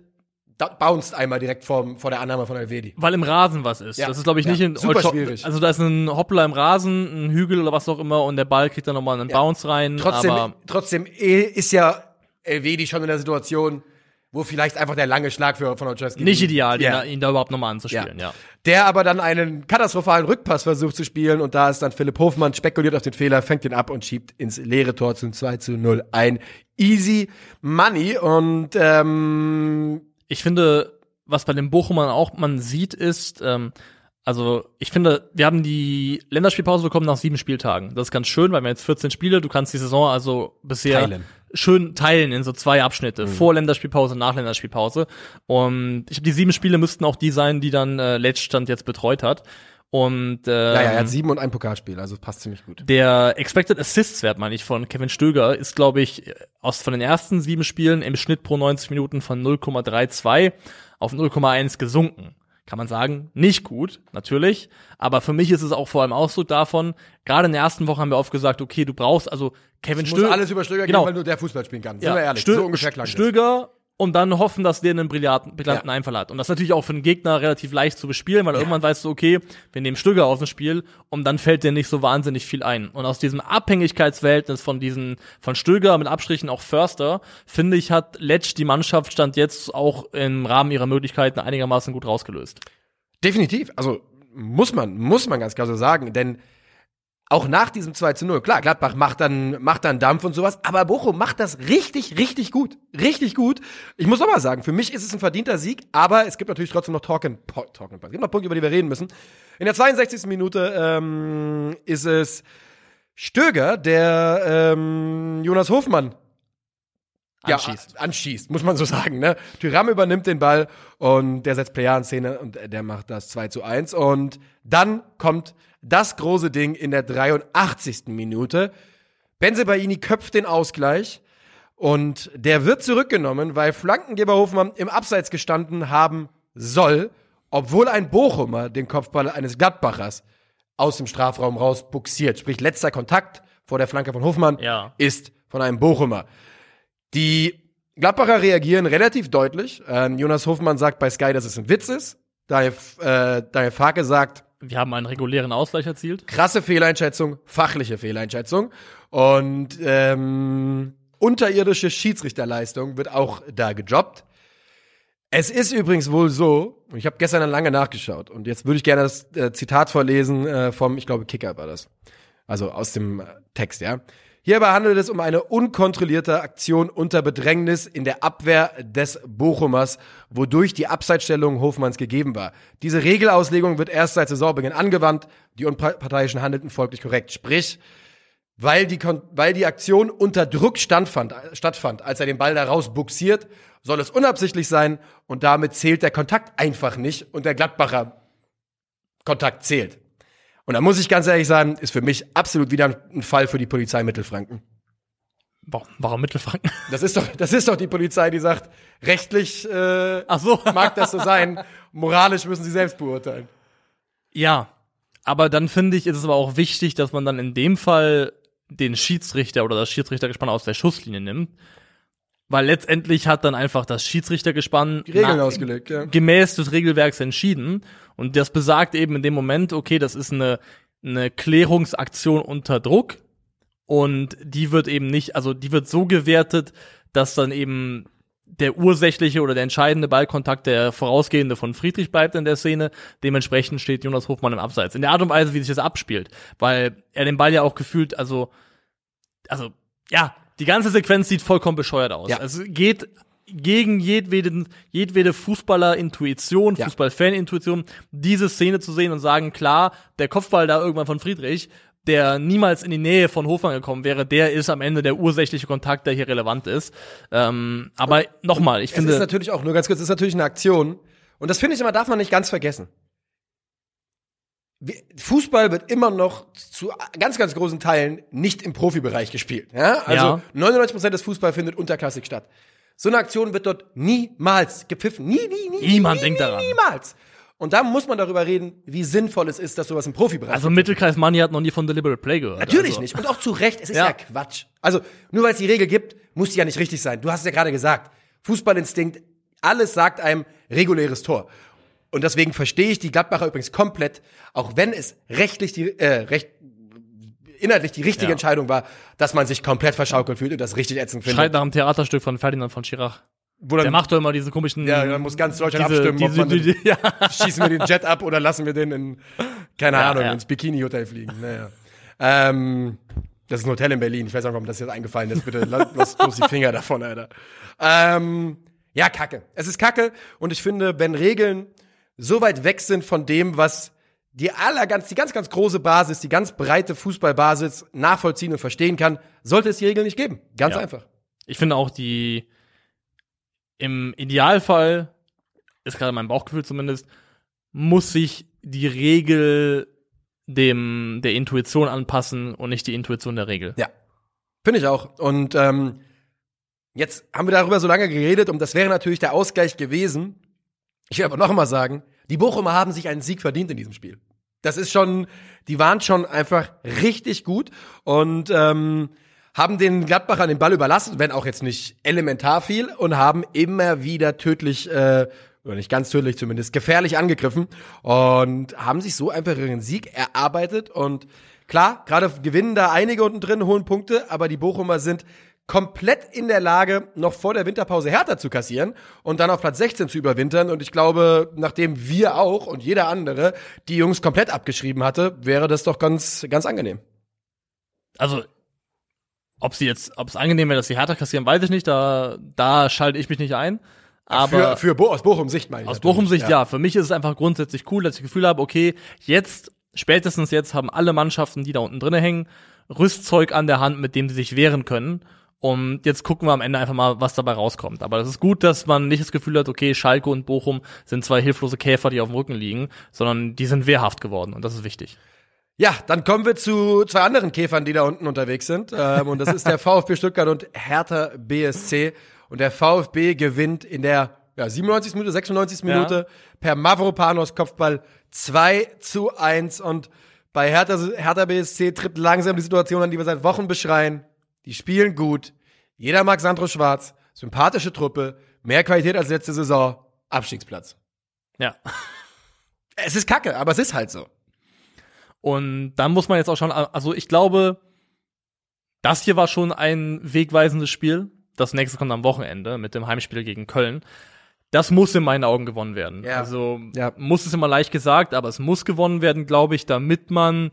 bounced einmal direkt vor, vor der Annahme von Elvedi.
Weil im Rasen was ist.
Ja.
Das ist, glaube ich,
Ja.
nicht in
Super schwierig.
Also da ist ein Hoppler im Rasen, ein Hügel oder was auch immer und der Ball kriegt dann nochmal einen Bounce rein.
Trotzdem, trotzdem eh, ist ja Elvedi schon in der Situation, wo vielleicht einfach der lange Schlag für, von Olszowski
nicht ideal,
Ja.
ihn, da, ihn da überhaupt nochmal anzuspielen, ja.
Der aber dann einen katastrophalen Rückpass versucht zu spielen und da ist dann Philipp Hofmann, spekuliert auf den Fehler, fängt ihn ab und schiebt ins leere Tor zum 2 zu 0 ein. Easy Money und ähm,
Ich finde, was bei den Bochumern auch man sieht, ist, ähm, also ich finde, wir haben die Länderspielpause bekommen nach sieben Spieltagen. Das ist ganz schön, weil wir jetzt 14 Spiele, du kannst die Saison also bisher
Teilen.
Schön teilen in so zwei Abschnitte, vor Länderspielpause, nach Länderspielpause. Und ich habe die sieben Spiele müssten auch die sein, die dann äh, Letztstand jetzt betreut hat. Und ähm,
naja, er hat sieben und ein Pokalspiel, also passt ziemlich gut.
der Expected Assists Wert, meine ich, von Kevin Stöger ist, glaube ich, aus von den ersten sieben Spielen im Schnitt pro 90 Minuten von 0,32 auf 0,1 gesunken. Kann man sagen, nicht gut, natürlich. Aber für mich ist es auch vor allem Ausdruck davon, gerade in der ersten Woche haben wir oft gesagt, okay, du brauchst, also Kevin Stöger.
alles über Stöger
genau,
gehen, weil nur der Fußball spielen kann. Sind wir ehrlich,
Stö
so ungefähr klang.
Stöger und dann hoffen, dass der einen brillanten, brillanten
Ja.
Einfall hat. Und das ist natürlich auch für den Gegner relativ leicht zu bespielen, weil irgendwann weißt du, okay, wir nehmen Stöger aus dem Spiel und dann fällt dir nicht so wahnsinnig viel ein. Und aus diesem Abhängigkeitsverhältnis von diesen, von Stöger mit Abstrichen auch Förster, finde ich, hat Letsch die Mannschaft stand jetzt auch im Rahmen ihrer Möglichkeiten einigermaßen gut rausgelöst.
Definitiv. Also muss man, muss man ganz klar so sagen, denn auch nach diesem 2 zu 0, klar, Gladbach macht dann, macht dann Dampf und sowas, aber Bochum macht das richtig, richtig gut. Richtig gut. Ich muss auch mal sagen, für mich ist es ein verdienter Sieg, aber es gibt natürlich trotzdem noch Talking, po, Talking Es gibt noch Punkte, über die wir reden müssen. In der 62. Minute ähm, ist es Stöger, der ähm, Jonas Hofmann
Anschießt.
Ja, anschießt, muss man so sagen. Ne? Tyram übernimmt den Ball und der setzt Player in Szene und der macht das 2 zu 1. Und dann kommt das große Ding in der 83. Minute. Benzebaini köpft den Ausgleich und der wird zurückgenommen, weil Flankengeber Hofmann im Abseits gestanden haben soll, obwohl ein Bochumer den Kopfball eines Gladbachers aus dem Strafraum raus buxiert. Sprich, letzter Kontakt vor der Flanke von Hofmann
Ja.
ist von einem Bochumer. Die Gladbacher reagieren relativ deutlich. Ähm, Jonas Hofmann sagt bei Sky, dass es ein Witz ist. Daniel, äh, Daniel Farke sagt,
Wir haben einen regulären Ausgleich erzielt.
krasse Fehleinschätzung, fachliche Fehleinschätzung. Und ähm, unterirdische Schiedsrichterleistung wird auch da gejobbt. Es ist übrigens wohl so, und ich habe gestern lange nachgeschaut, und jetzt würde ich gerne das äh, Zitat vorlesen äh, vom, ich glaube, Kicker war das. Also aus dem äh, Text, ja. Hierbei handelt es um eine unkontrollierte Aktion unter Bedrängnis in der Abwehr des Bochumers, wodurch die Abseitsstellung Hofmanns gegeben war. Diese Regelauslegung wird erst seit Saisonbeginn angewandt. Die Unparteiischen handelten folglich korrekt. Sprich, weil die, weil die Aktion unter Druck standfand, stattfand, als er den Ball da raus buxiert, soll es unabsichtlich sein und damit zählt der Kontakt einfach nicht und der Gladbacher Kontakt zählt. Und da muss ich ganz ehrlich sagen, ist für mich absolut wieder ein Fall für die Polizei Mittelfranken.
Warum, warum Mittelfranken?
Das ist doch, das ist doch die Polizei, die sagt, rechtlich äh,
Ach so.
mag das so sein, moralisch müssen sie selbst beurteilen.
Ja, aber dann finde ich, ist es aber auch wichtig, dass man dann in dem Fall den Schiedsrichter oder das Schiedsrichtergespann aus der Schusslinie nimmt. Weil letztendlich hat dann einfach das Schiedsrichtergespann
Die Regeln
na-
ausgelegt, ja.
gemäß des Regelwerks entschieden. Und das besagt eben in dem Moment, okay, das ist eine, eine Klärungsaktion unter Druck. Und die wird eben nicht, also die wird so gewertet, dass dann eben der ursächliche oder der entscheidende Ballkontakt der vorausgehende von Friedrich bleibt in der Szene. Dementsprechend steht Jonas Hofmann im Abseits. In der Art und Weise, wie sich das abspielt. Weil er den Ball ja auch gefühlt, also, also, ja, die ganze Sequenz sieht vollkommen bescheuert aus.
Ja.
Es geht gegen jedwede, jedwede Fußballer-Intuition,
Ja.
Fußball-Fan-Intuition, diese Szene zu sehen und sagen, klar, der Kopfball da irgendwann von Friedrich, der niemals in die Nähe von Hofmann gekommen wäre, der ist am Ende der ursächliche Kontakt, der hier relevant ist. Ähm, aber nochmal, ich
Es
finde,
ist natürlich auch, nur ganz kurz, es ist natürlich eine Aktion. Und das finde ich immer, darf man nicht ganz vergessen. Fußball wird immer noch zu ganz, ganz großen Teilen nicht im Profibereich gespielt. Ja? Also
Ja.
99% des Fußball findet unterklassig statt. So eine Aktion wird dort niemals gepfiffen. Nie, nie, nie.
Niemand
nie,
denkt
nie,
daran.
Niemals. Und da muss man darüber reden, wie sinnvoll es ist, dass sowas im Profibereich
also Mittelkreis Money hat noch nie von Deliberate Play gehört.
Natürlich
also.
nicht. Und auch zu Recht. Es ist ja,
Ja.
Quatsch. Also, nur weil es die Regel gibt, muss die ja nicht richtig sein. Du hast es ja gerade gesagt. Fußballinstinkt, alles sagt einem reguläres Tor. Und deswegen verstehe ich die Gladbacher übrigens komplett, auch wenn es rechtlich die, äh, recht, inhaltlich die richtige
Ja.
Entscheidung war, dass man sich komplett verschaukelt fühlt und das richtig ätzend
Schreit
findet.
nach einem Theaterstück von Ferdinand von Schirach.
Wo dann,
Der macht doch immer diese komischen.
ja, dann muss ganz Deutschland
diese,
abstimmen, ob
diese,
man
die, ja.
schießen wir den Jet ab oder lassen wir den in, keine
Ja,
Ahnung, ins Bikini-Hotel fliegen. Naja. Ähm, das ist ein Hotel in Berlin. Ich weiß nicht, warum das jetzt eingefallen ist. Bitte la- lass bloß die Finger davon, Alter. Ähm, ja, Kacke. Es ist Kacke. Und ich finde, wenn Regeln so weit weg sind von dem, was die aller ganz, die ganz, ganz große Basis, die ganz breite Fußballbasis nachvollziehen und verstehen kann, sollte es die Regeln nicht geben. Ganz
Ja.
einfach.
Ich finde auch die im Idealfall ist gerade mein Bauchgefühl zumindest muss sich die Regel dem der Intuition anpassen und nicht die Intuition der Regel.
Ja. Finde ich auch. Und ähm, jetzt haben wir darüber so lange geredet und das wäre natürlich der Ausgleich gewesen. Ich will aber noch mal sagen, Die Bochumer haben sich einen Sieg verdient in diesem Spiel. Das ist schon, die waren schon einfach richtig gut und ähm, haben den Gladbachern den Ball überlassen, wenn auch jetzt nicht elementar viel, und haben immer wieder tödlich, äh, oder nicht ganz tödlich zumindest, gefährlich angegriffen und haben sich so einfach ihren Sieg erarbeitet. Und klar, gerade gewinnen da einige unten drin, hohen Punkte, aber die Bochumer sind komplett in der Lage, noch vor der Winterpause härter zu kassieren und dann auf Platz 16 zu überwintern. Und ich glaube, nachdem wir auch und jeder andere die Jungs komplett abgeschrieben hatte, wäre das doch ganz, ganz angenehm.
Also, ob sie jetzt, ob es angenehm wäre, dass sie härter kassieren, weiß ich nicht. Da, da schalte ich mich nicht ein. Aber
für, für Bo aus Bochum Sicht meine ich.
aus
natürlich,
Bochum Sicht ja. Für mich ist es einfach grundsätzlich cool, dass ich das Gefühl habe, okay, jetzt, spätestens jetzt haben alle Mannschaften, die da unten drinne hängen, Rüstzeug an der Hand, mit dem sie sich wehren können. Und jetzt gucken wir am Ende einfach mal, was dabei rauskommt. Aber das ist gut, dass man nicht das Gefühl hat, okay, Schalke und Bochum sind zwei hilflose Käfer, die auf dem Rücken liegen, sondern die sind wehrhaft geworden. Und das ist wichtig.
Ja, dann kommen wir zu zwei anderen Käfern, die da unten unterwegs sind. Ähm, und das ist der VfB Stuttgart und Hertha BSC. Und der VfB gewinnt in der ja, 97. Minute, 96.
Ja.
Minute per Mavropanos Kopfball 2 zu 1. Und bei Hertha, Hertha BSC tritt langsam die Situation an, die wir seit Wochen beschreien. Die spielen gut. Jeder mag Sandro Schwarz. Sympathische Truppe. Mehr Qualität als letzte Saison. Abstiegsplatz.
Ja.
Es ist kacke, aber es ist halt so.
Und dann muss man jetzt auch schauen, also ich glaube, das hier war schon ein wegweisendes Spiel. Das nächste kommt am Wochenende mit dem Heimspiel gegen Köln. Das muss in meinen Augen gewonnen werden.
Ja.
Also
Ja.
muss es immer leicht gesagt, aber es muss gewonnen werden, glaube ich, damit man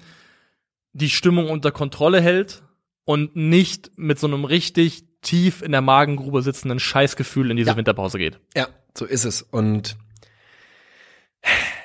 die Stimmung unter Kontrolle hält und nicht mit so einem richtig tief in der Magengrube sitzenden Scheißgefühl in diese
Ja.
Winterpause geht.
Ja, so ist es. Und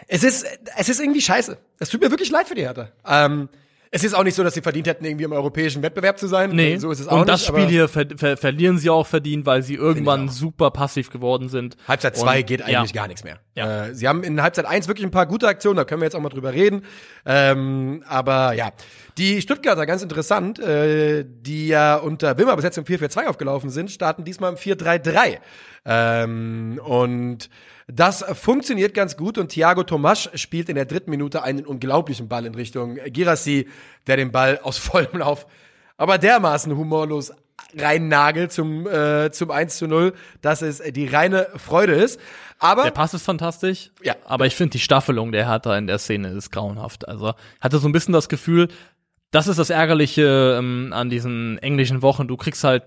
es ist, es ist irgendwie scheiße. Es tut mir wirklich leid für die Hertha. Ähm, es ist auch nicht so, dass sie verdient hätten, irgendwie im europäischen Wettbewerb zu sein.
Nee,
so ist es auch
und das
nicht.
Spiel hier ver ver verlieren sie auch verdient, weil sie irgendwann super passiv geworden sind.
Halbzeit zwei
Und-
geht
ja.
eigentlich gar nichts mehr.
Ja.
Äh, sie haben in Halbzeit eins wirklich ein paar gute Aktionen, da können wir jetzt auch mal drüber reden. Ähm, aber ja, die Stuttgarter, ganz interessant, äh, die ja unter Wimmer im 4-4-2 aufgelaufen sind, starten diesmal im 4-3-3. Ähm, und das funktioniert ganz gut und Thiago Tomasch spielt in der dritten Minute einen unglaublichen Ball in Richtung Girassi, der den Ball aus vollem Lauf aber dermaßen humorlos reinnagelt zum, äh, zum 1 zu 0, dass es die reine Freude ist. Aber
Der Pass ist fantastisch.
Ja.
Aber ich finde die Staffelung der Hertha in der Szene ist grauenhaft. Also hatte so ein bisschen das Gefühl, das ist das Ärgerliche ähm, an diesen englischen Wochen. Du kriegst halt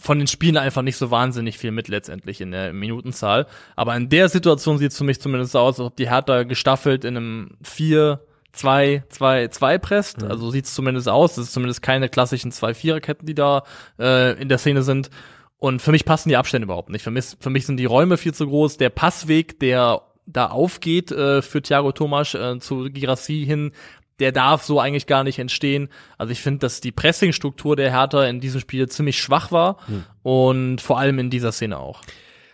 von den Spielen einfach nicht so wahnsinnig viel mit letztendlich in der Minutenzahl. Aber in der Situation sieht es für mich zumindest so aus, als ob die Hertha gestaffelt in einem 4 2 2 2 presst. Also sieht es zumindest aus. Das ist zumindest keine klassischen 2-4er-Ketten, die da äh, in der Szene sind. Und für mich passen die Abstände überhaupt nicht. Für mich, für mich sind die Räume viel zu groß. Der Passweg, der da aufgeht äh, für Thiago Tomasch äh, zu Girassi hin, der darf so eigentlich gar nicht entstehen. Also ich finde, dass die Pressingstruktur der Hertha in diesem Spiel ziemlich schwach war und vor allem in dieser Szene auch.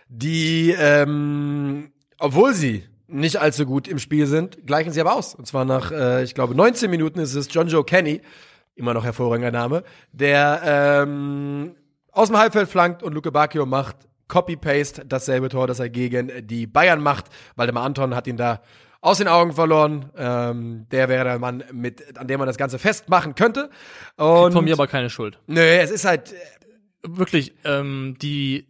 die, ähm, obwohl sie nicht allzu gut im Spiel sind, gleichen sie aber aus. Und zwar nach, äh, ich glaube, 19 Minuten ist es John Joe Kenny, immer noch hervorragender Name, der ähm, aus dem Halbfeld flankt und Luke Bacchio macht Copy-Paste dasselbe Tor, das er gegen die Bayern macht. Waldemar Anton hat ihn da aus den Augen verloren. Ähm, der wäre der Mann, mit, an dem man das Ganze festmachen könnte. Und
Von mir aber keine Schuld.
nö, es ist halt,
Wirklich, ähm, die,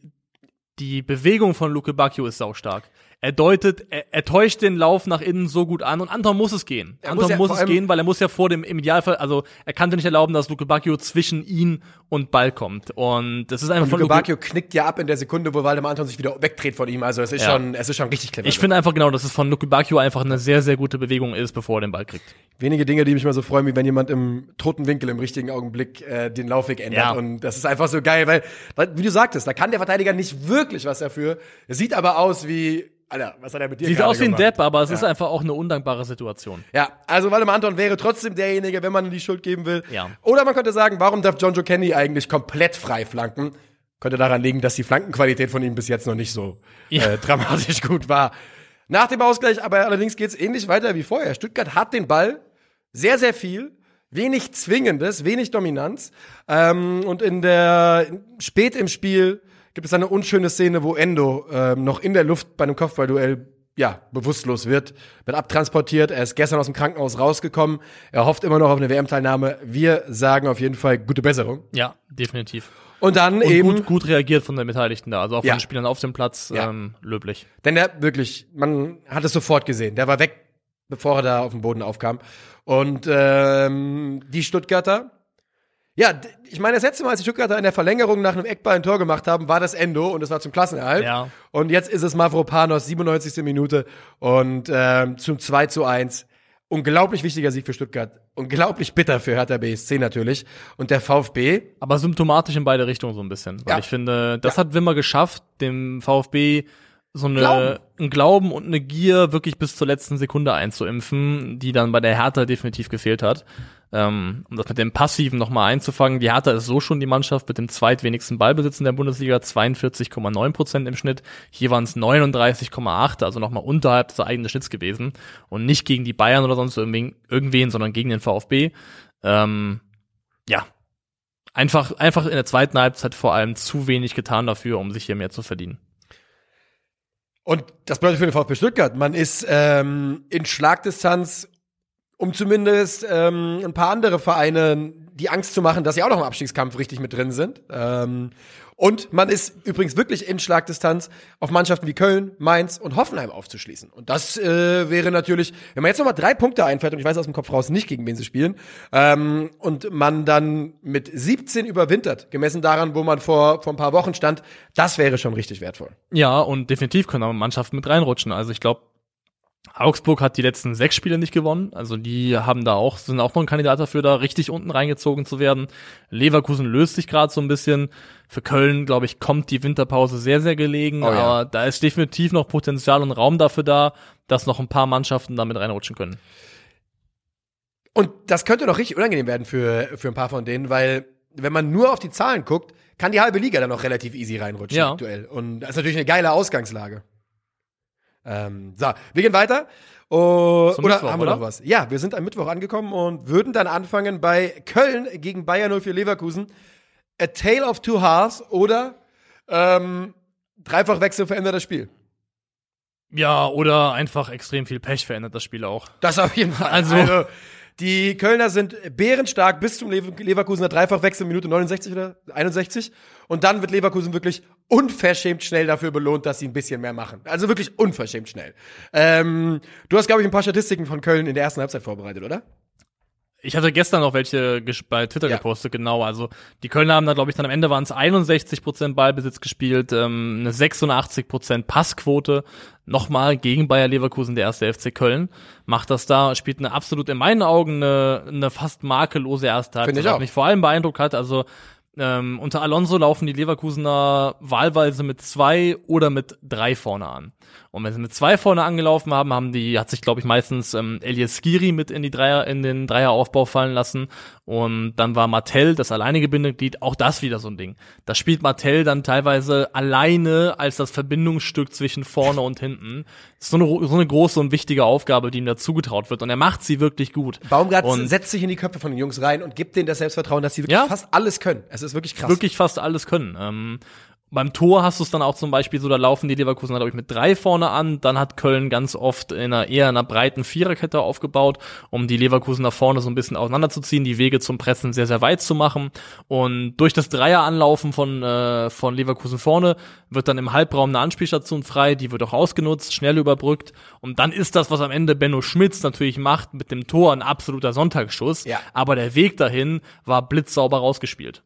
die Bewegung von Luke Bacchio ist saustark. Er deutet, er, er täuscht den Lauf nach innen so gut an und Anton muss es gehen.
Er
Anton
muss ja
muss, es gehen, weil er muss ja vor dem, im Idealfall, also er kann nicht erlauben, dass Luke Bacchio zwischen ihn und Ball kommt. Und das ist einfach
Und
von
Luke Bacchio knickt ja ab in der Sekunde, wo Waldemar Anton sich wieder wegdreht von ihm. Also es ist
Ja.
schon, es ist schon richtig clever.
Ich finde einfach genau, dass es von Luke Bacchio einfach eine sehr, sehr gute Bewegung ist, bevor er den Ball kriegt.
wenige Dinge, die mich mal so freuen, wie wenn jemand im toten Winkel im richtigen Augenblick äh, den Laufweg ändert.
Ja.
Und das ist einfach so geil, weil, weil, wie du sagtest, da kann der Verteidiger nicht wirklich was dafür. Es sieht aber aus wie, Alter, was hat er mit dir
Sieht aus wie ein? Depp, aber es
Ja.
ist einfach auch eine undankbare Situation.
Ja, also Waldemar Anton wäre trotzdem derjenige, wenn man die Schuld geben will.
Ja.
Oder man könnte sagen, warum darf John Joe Kenny eigentlich komplett frei flanken? Könnte daran liegen, dass die Flankenqualität von ihm bis jetzt noch nicht so
Ja.
äh, dramatisch gut war. Nach dem Ausgleich, aber allerdings geht es ähnlich weiter wie vorher. Stuttgart hat den Ball sehr, sehr viel. Wenig Zwingendes, wenig Dominanz. Ähm, und in der spät im Spiel gibt es eine unschöne Szene, wo Endo ähm, noch in der Luft bei einem Kopfballduell ja, bewusstlos wird, wird abtransportiert. Er ist gestern aus dem Krankenhaus rausgekommen. Er hofft immer noch auf eine WM-Teilnahme. Wir sagen auf jeden Fall gute Besserung.
Ja, definitiv.
Und dann
Und
eben,
gut, gut reagiert von den Beteiligten da, also auch von
Ja.
den Spielern auf dem Platz,
Ja.
ähm, löblich.
denn der wirklich, man hat es sofort gesehen. Der war weg, bevor er da auf den Boden aufkam. Und ähm, die Stuttgarter, ja, ich meine, das letzte Mal, als die Stuttgarter in der Verlängerung nach einem Eckball ein Tor gemacht haben, war das Endo und das war zum Klassenerhalt.
Ja.
Und jetzt ist es Mavropanos, 97. Minute und ähm, zum 2 zu 1. Unglaublich wichtiger Sieg für Stuttgart. Unglaublich bitter für Hertha BSC natürlich. Und der VfB,
Aber symptomatisch in beide Richtungen so ein bisschen. Weil
Ja.
ich finde, das hat Wimmer geschafft, dem VfB so eine,
Glauben.
einen Glauben und eine Gier wirklich bis zur letzten Sekunde einzuimpfen, die dann bei der Hertha definitiv gefehlt hat. Ähm, um das mit dem Passiven nochmal einzufangen. Die Hertha ist so schon die Mannschaft mit dem zweitwenigsten Ballbesitz in der Bundesliga, 42,9 Prozent im Schnitt. Hier waren es 39,8, also nochmal unterhalb des eigenen Schnitts gewesen. Und nicht gegen die Bayern oder sonst irgendwen, irgendwen sondern gegen den VfB. Ähm, ja, einfach, einfach in der zweiten Halbzeit vor allem zu wenig getan dafür, um sich hier mehr zu verdienen.
Und das bedeutet für den VfB Stuttgart, man ist ähm, in Schlagdistanz, um zumindest ähm, ein paar andere Vereine die Angst zu machen, dass sie auch noch im Abstiegskampf richtig mit drin sind. Ähm, und man ist übrigens wirklich in Schlagdistanz auf Mannschaften wie Köln, Mainz und Hoffenheim aufzuschließen. Und das äh, wäre natürlich, wenn man jetzt nochmal drei Punkte einfällt, und ich weiß aus dem Kopf raus nicht, gegen wen sie spielen, ähm, und man dann mit 17 überwintert, gemessen daran, wo man vor, vor ein paar Wochen stand, das wäre schon richtig wertvoll.
Ja, und definitiv können auch Mannschaften mit reinrutschen. Also ich glaube, Augsburg hat die letzten sechs Spiele nicht gewonnen. Also die haben da auch, sind auch noch ein Kandidat dafür, da richtig unten reingezogen zu werden. Leverkusen löst sich gerade so ein bisschen. Für Köln, glaube ich, kommt die Winterpause sehr, sehr gelegen.
Oh ja.
Aber da ist definitiv noch Potenzial und Raum dafür da, dass noch ein paar Mannschaften damit reinrutschen können.
Und das könnte noch richtig unangenehm werden für, für ein paar von denen, weil wenn man nur auf die Zahlen guckt, kann die halbe Liga dann noch relativ easy reinrutschen
Ja.
aktuell. Und das ist natürlich eine geile Ausgangslage. Ähm, so, wir gehen weiter. Oh, oder
Mittwoch,
haben wir
oder?
noch was? Ja, wir sind am Mittwoch angekommen und würden dann anfangen bei Köln gegen Bayern 04 Leverkusen. A Tale of Two Halves oder ähm, Dreifachwechsel verändert das Spiel.
Ja, oder einfach extrem viel Pech verändert das Spiel auch.
Das auf jeden Fall.
Also-
die Kölner sind bärenstark bis zum Lever Leverkusener Dreifachwechsel, Minute 69 oder 61. Und dann wird Leverkusen wirklich unverschämt schnell dafür belohnt, dass sie ein bisschen mehr machen. Also wirklich unverschämt schnell. Ähm, du hast, glaube ich, ein paar Statistiken von Köln in der ersten Halbzeit vorbereitet, oder?
Ich hatte gestern noch welche bei Twitter
Ja.
gepostet, genau. Also die Kölner haben da, glaube ich, dann am Ende waren es 61% Ballbesitz gespielt, ähm, eine 86% Passquote. Nochmal gegen Bayer Leverkusen, der erste FC Köln. Macht das da, spielt eine absolut in meinen Augen eine, eine fast makellose erste Halbzeit. Was mich vor allem beeindruckt hat, also ähm, unter Alonso laufen die Leverkusener wahlweise mit zwei oder mit drei vorne an. Und wenn sie mit zwei vorne angelaufen haben, haben die, hat sich, glaube ich, meistens ähm, Elias Skiri mit in die Dreier, in den Dreieraufbau fallen lassen. Und dann war Martell das alleinige Bindeglied, auch das wieder so ein Ding. Da spielt Martell dann teilweise alleine als das Verbindungsstück zwischen vorne und hinten. Das ist so eine, so eine große und wichtige Aufgabe, die ihm da zugetraut wird. Und er macht sie wirklich gut.
Baumgart
Und-
setzt sich in die Köpfe von den Jungs rein und gibt denen das Selbstvertrauen, dass sie wirklich
Ja.
fast alles können. Es ist wirklich krass.
wirklich fast alles können. Ähm, beim Tor hast du es dann auch zum Beispiel so, da laufen die Leverkusen, glaube ich, mit drei vorne an. Dann hat Köln ganz oft in einer eher einer breiten Viererkette aufgebaut, um die Leverkusen nach vorne so ein bisschen auseinanderzuziehen, die Wege zum Pressen sehr, sehr weit zu machen. Und durch das Dreieranlaufen von, äh, von Leverkusen vorne wird dann im Halbraum eine Anspielstation frei, die wird auch ausgenutzt, schnell überbrückt. Und dann ist das, was am Ende Benno Schmitz natürlich macht, mit dem Tor ein absoluter Sonntagsschuss.
Ja.
Aber der Weg dahin war blitzsauber rausgespielt.